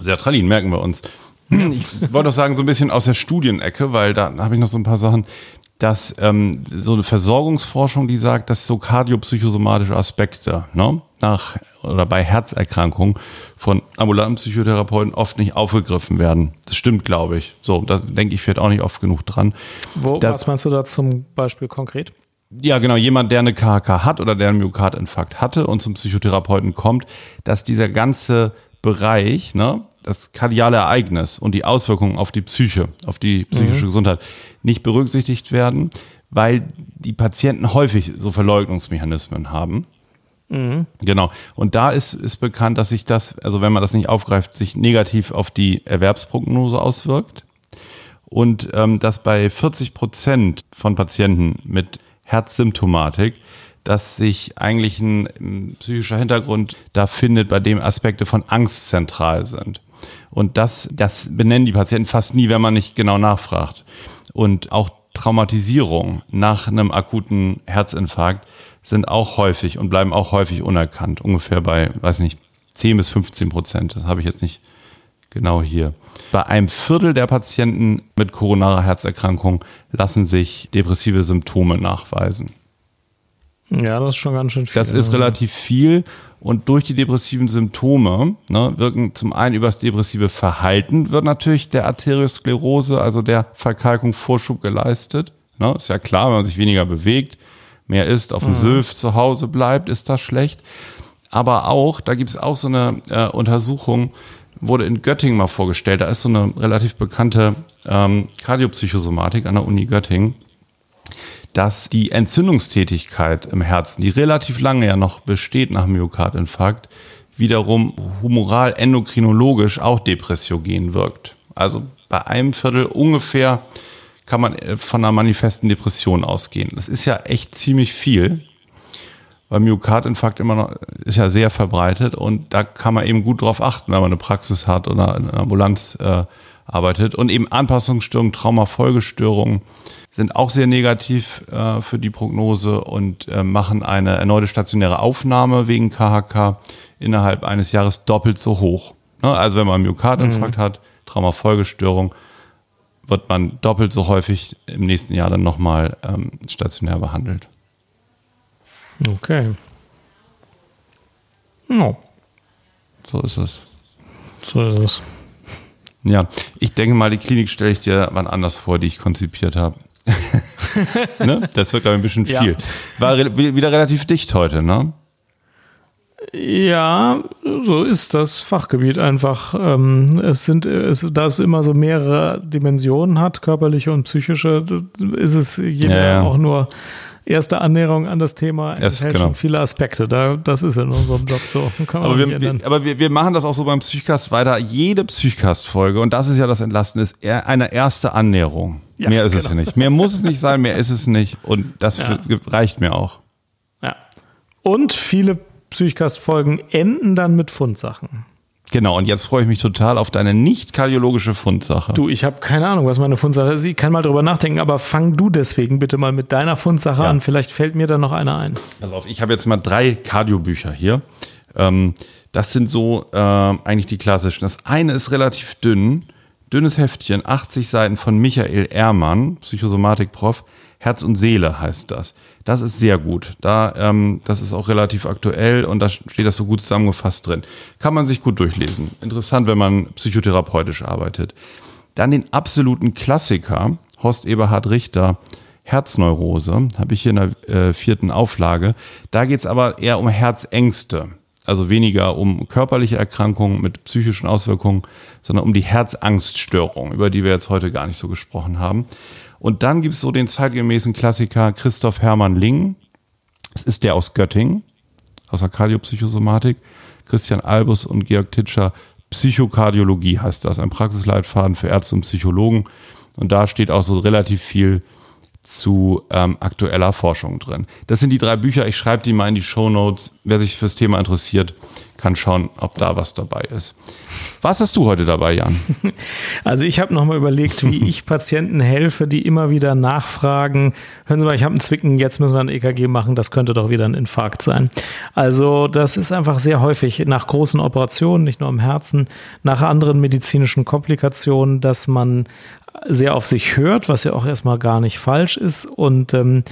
Sertralin, merken wir uns. Ich wollte auch sagen, so ein bisschen aus der Studienecke, weil da habe ich noch so ein paar Sachen, dass ähm, so eine Versorgungsforschung, die sagt, dass so kardiopsychosomatische Aspekte ne, nach oder bei Herzerkrankungen von ambulanten Psychotherapeuten oft nicht aufgegriffen werden. Das stimmt, glaube ich. So, da denke ich, fährt auch nicht oft genug dran. Wo, Das- was meinst du da zum Beispiel konkret? Ja, genau, jemand, der eine KHK hat oder der einen Myokardinfarkt hatte und zum Psychotherapeuten kommt, dass dieser ganze Bereich, ne, das kardiale Ereignis und die Auswirkungen auf die Psyche, auf die psychische Gesundheit nicht berücksichtigt werden, weil die Patienten häufig so Verleugnungsmechanismen haben. Genau. Und da ist, ist bekannt, dass sich das, also wenn man das nicht aufgreift, sich negativ auf die Erwerbsprognose auswirkt und ähm, dass bei 40 Prozent von Patienten mit Herzsymptomatik, dass sich eigentlich ein ähm, psychischer Hintergrund da findet, bei dem Aspekte von Angst zentral sind. Und das, das benennen die Patienten fast nie, wenn man nicht genau nachfragt. Und auch Traumatisierung nach einem akuten Herzinfarkt sind auch häufig und bleiben auch häufig unerkannt. Ungefähr bei, weiß nicht, 10 bis 15 Prozent. Das habe ich jetzt nicht genau hier. Bei einem Viertel der Patienten mit koronarer Herzerkrankung lassen sich depressive Symptome nachweisen. Ja, das ist schon ganz schön viel. Das ist relativ viel und durch die depressiven Symptome ne, wirken zum einen über das depressive Verhalten wird natürlich der Arteriosklerose, also der Verkalkung Vorschub geleistet. Ne, ist ja klar, wenn man sich weniger bewegt, mehr isst, auf dem Sülf zu Hause bleibt, ist das schlecht. Aber auch, da gibt es auch so eine äh, Untersuchung, wurde in Göttingen mal vorgestellt. Da ist so eine relativ bekannte ähm, Kardiopsychosomatik an der Uni Göttingen dass die Entzündungstätigkeit im Herzen, die relativ lange ja noch besteht nach Myokardinfarkt, wiederum humoral endokrinologisch auch depressiogen wirkt. Also bei einem Viertel ungefähr kann man äh, von einer manifesten Depression ausgehen. Das ist ja echt ziemlich viel, weil Myokardinfarkt immer noch ist ja sehr verbreitet und da kann man eben gut drauf achten, wenn man eine Praxis hat oder in einer Ambulanz äh, arbeitet. Und eben Anpassungsstörungen, Traumafolgestörungen sind auch sehr negativ äh, für die Prognose und äh, machen eine erneute stationäre Aufnahme wegen KHK innerhalb eines Jahres doppelt so hoch. Ne? Also wenn man einen Myokardinfarkt hat, Traumafolgestörung, wird man doppelt so häufig im nächsten Jahr dann nochmal ähm, stationär behandelt. Okay. Ja, So ist es. so ist es. Ja, ich denke mal, die Klinik stelle ich dir wann anders vor, die ich konzipiert habe. ne? Das wird, glaube ich, ein bisschen Ja. viel. War re wieder relativ dicht heute, ne? Ja, so ist das Fachgebiet einfach. Ähm, es sind, es, da es immer so mehrere Dimensionen hat, körperliche und psychische, ist es jeder Ja, ja. auch nur erste Annäherung an das Thema. Es- enthält genau. schon viele Aspekte. Da, das ist in unserem Job so. Kann man Aber, wir, wir, aber wir, wir machen das auch so beim Psychcast weiter. Jede Psychcast-Folge, und das ist ja das Entlastende, ist eine erste Annäherung. Ja, mehr ist es ja genau. nicht. Mehr muss es nicht sein, mehr ist es nicht. Und das Ja. reicht mir auch. ja. Und viele Psychcast-Folgen enden dann mit Fundsachen. Genau, und jetzt freue ich mich total auf deine nicht kardiologische Fundsache. Du, ich habe keine Ahnung, was meine Fundsache ist. Ich kann mal drüber nachdenken, aber fang du deswegen bitte mal mit deiner Fundsache Ja. an. Vielleicht fällt mir da noch eine ein. Pass auf, ich habe jetzt mal drei Cardio-Bücher hier. Ähm, das sind so ähm, eigentlich die klassischen. Das eine ist relativ dünn. Dünnes Heftchen, 80 Seiten von Michael Ehrmann, Psychosomatik-Prof. Herz und Seele heißt das. Das ist sehr gut. Da, ähm, das ist auch relativ aktuell und da steht das so gut zusammengefasst drin. Kann man sich gut durchlesen. Interessant, wenn man psychotherapeutisch arbeitet. Dann den absoluten Klassiker, Horst Eberhard Richter, Herzneurose, habe ich hier in der äh, vierten Auflage. Da geht es aber eher um Herzängste. Also weniger um körperliche Erkrankungen mit psychischen Auswirkungen, sondern um die Herzangststörung, über die wir jetzt heute gar nicht so gesprochen haben. Und dann gibt es so den zeitgemäßen Klassiker Christoph Hermann Ling. Es ist der aus Göttingen, aus der Kardiopsychosomatik. Christian Albus und Georg Titscher. Psychokardiologie heißt das, ein Praxisleitfaden für Ärzte und Psychologen. Und da steht auch so relativ viel zu ähm, aktueller Forschung drin. Das sind die drei Bücher. Ich schreibe die mal in die Show Notes. Wer sich fürs Thema interessiert, kann schauen, ob da was dabei ist. Was hast du heute dabei, Jan? Also ich habe nochmal überlegt, wie ich Patienten helfe, die immer wieder nachfragen, hören Sie mal, ich habe einen Zwicken, jetzt müssen wir ein EKG machen, das könnte doch wieder ein Infarkt sein. Also das ist einfach sehr häufig nach großen Operationen, nicht nur am Herzen, nach anderen medizinischen Komplikationen, dass man sehr auf sich hört, was ja auch erstmal gar nicht falsch ist und ähm,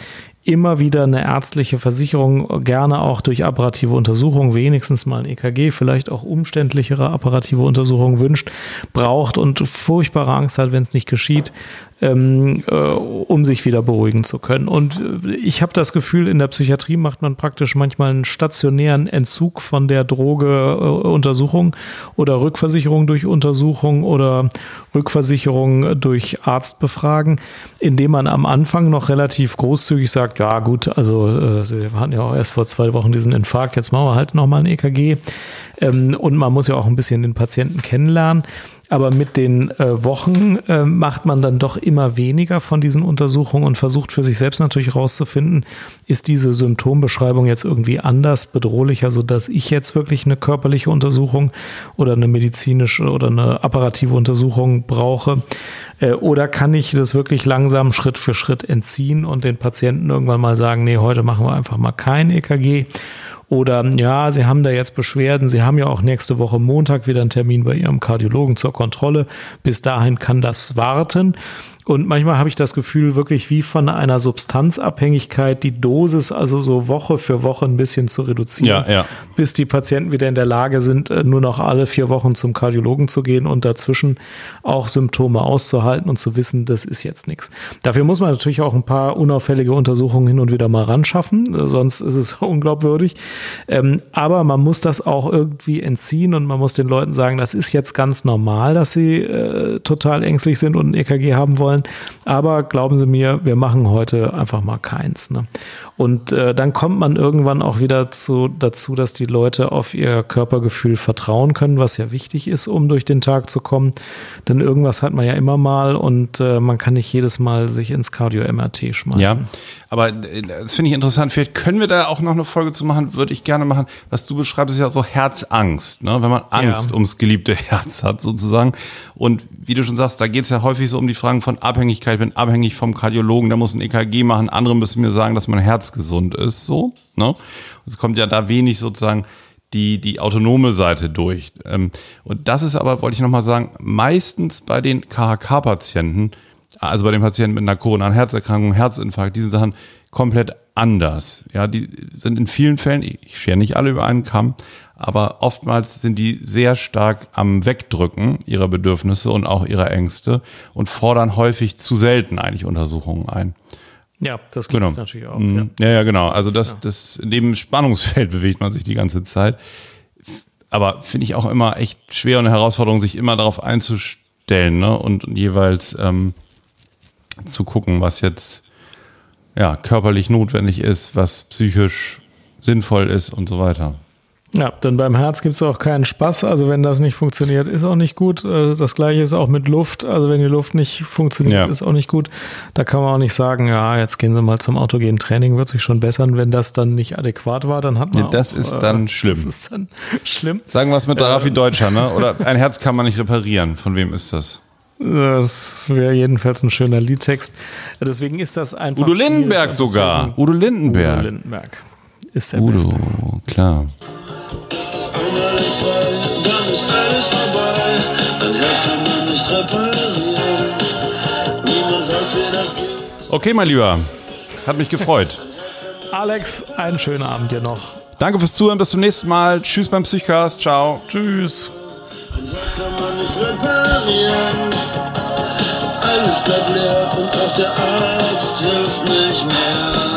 immer wieder eine ärztliche Versicherung, gerne auch durch apparative Untersuchungen, wenigstens mal ein EKG, vielleicht auch umständlichere apparative Untersuchungen wünscht, braucht und furchtbare Angst hat, wenn es nicht geschieht, ähm, äh, um sich wieder beruhigen zu können. Und äh, ich habe das Gefühl, in der Psychiatrie macht man praktisch manchmal einen stationären Entzug von der Drogeuntersuchung äh, oder Rückversicherung durch Untersuchung oder Rückversicherung durch Arztbefragen, indem man am Anfang noch relativ großzügig sagt, ja gut, also äh, Sie hatten ja auch erst vor zwei Wochen diesen Infarkt, jetzt machen wir halt nochmal ein EKG. Ähm, und man muss ja auch ein bisschen den Patienten kennenlernen. Aber mit den äh, Wochen äh, macht man dann doch immer weniger von diesen Untersuchungen und versucht für sich selbst natürlich herauszufinden, ist diese Symptombeschreibung jetzt irgendwie anders, bedrohlicher, sodass ich jetzt wirklich eine körperliche Untersuchung oder eine medizinische oder eine apparative Untersuchung brauche. Äh, oder kann ich das wirklich langsam Schritt für Schritt entziehen und den Patienten irgendwann mal sagen, nee, heute machen wir einfach mal kein EKG oder ja, Sie haben da jetzt Beschwerden, Sie haben ja auch nächste Woche Montag wieder einen Termin bei Ihrem Kardiologen zur Kontrolle. Bis dahin kann das warten. Und manchmal habe ich das Gefühl, wirklich wie von einer Substanzabhängigkeit die Dosis, also so Woche für Woche ein bisschen zu reduzieren, Ja, ja. bis die Patienten wieder in der Lage sind, äh, nur noch alle vier Wochen zum Kardiologen zu gehen und dazwischen auch Symptome auszuhalten und zu wissen, das ist jetzt nichts. Dafür muss man natürlich auch ein paar unauffällige Untersuchungen hin und wieder mal ran schaffen, äh, sonst ist es unglaubwürdig. Ähm, aber man muss das auch irgendwie entziehen und man muss den Leuten sagen, das ist jetzt ganz normal, dass sie äh, total ängstlich sind und ein EKG haben wollen. Aber glauben Sie mir, wir machen heute einfach mal keins. Ne? Und äh, dann kommt man irgendwann auch wieder zu, dazu, dass die Leute auf ihr Körpergefühl vertrauen können, was ja wichtig ist, um durch den Tag zu kommen. Denn irgendwas hat man ja immer mal und äh, man kann nicht jedes Mal sich ins Cardio-MRT schmeißen. Ja, aber äh, das finde ich interessant. Vielleicht können wir da auch noch eine Folge zu machen, würde ich gerne machen. Was du beschreibst, ist ja so Herzangst, ne? wenn man Angst Ja. ums geliebte Herz hat sozusagen. Und wie du schon sagst, da geht es ja häufig so um die Fragen von Abhängigkeit. Ich bin abhängig vom Kardiologen, der muss ein EKG machen. Andere müssen mir sagen, dass mein Herz gesund ist. So, ne? Es kommt ja da wenig sozusagen die, die autonome Seite durch. Ähm, Und das ist aber, wollte ich nochmal sagen, meistens bei den KHK-Patienten, also bei den Patienten mit einer koronaren Herzerkrankung, Herzinfarkt, diese Sachen komplett anders. Ja, die sind in vielen Fällen, ich schere nicht alle über einen Kamm, aber oftmals sind die sehr stark am Wegdrücken ihrer Bedürfnisse und auch ihrer Ängste und fordern häufig zu selten eigentlich Untersuchungen ein. Ja, das gibt Genau. es natürlich auch. Mhm. Ja. Ja, ja, genau. Also das, das, in dem Spannungsfeld bewegt man sich die ganze Zeit. Aber finde ich auch immer echt schwer und eine Herausforderung, sich immer darauf einzustellen ne? und, und jeweils ähm, zu gucken, was jetzt ja, körperlich notwendig ist, was psychisch sinnvoll ist und so weiter. Ja, denn beim Herz gibt es auch keinen Spaß. Also wenn das nicht funktioniert, ist auch nicht gut. Äh, Das gleiche ist auch mit Luft. Also wenn die Luft nicht funktioniert, Ja. ist auch nicht gut. Da kann man auch nicht sagen, ja, jetzt gehen Sie mal zum autogenen Training, wird sich schon bessern. Wenn das dann nicht adäquat war, dann hat man Ja, das auch, äh, ist dann schlimm. Das ist dann schlimm. Sagen wir es mit der Raffi Deutscher, ne? Oder ein Herz kann man nicht reparieren. Von wem ist das? Das wäre jedenfalls ein schöner Liedtext. Deswegen ist das einfach Udo Lindenberg und sogar. Udo Udo Lindenberg. Lindenberg ist der Udo, Beste. klar. Okay, mein Lieber. Hat mich gefreut. Alex, einen schönen Abend dir noch. Danke fürs Zuhören. Bis zum nächsten Mal. Tschüss beim Psychcast. Ciao. Tschüss. Alles bleibt leer und auch der Arzt hilft nicht mehr.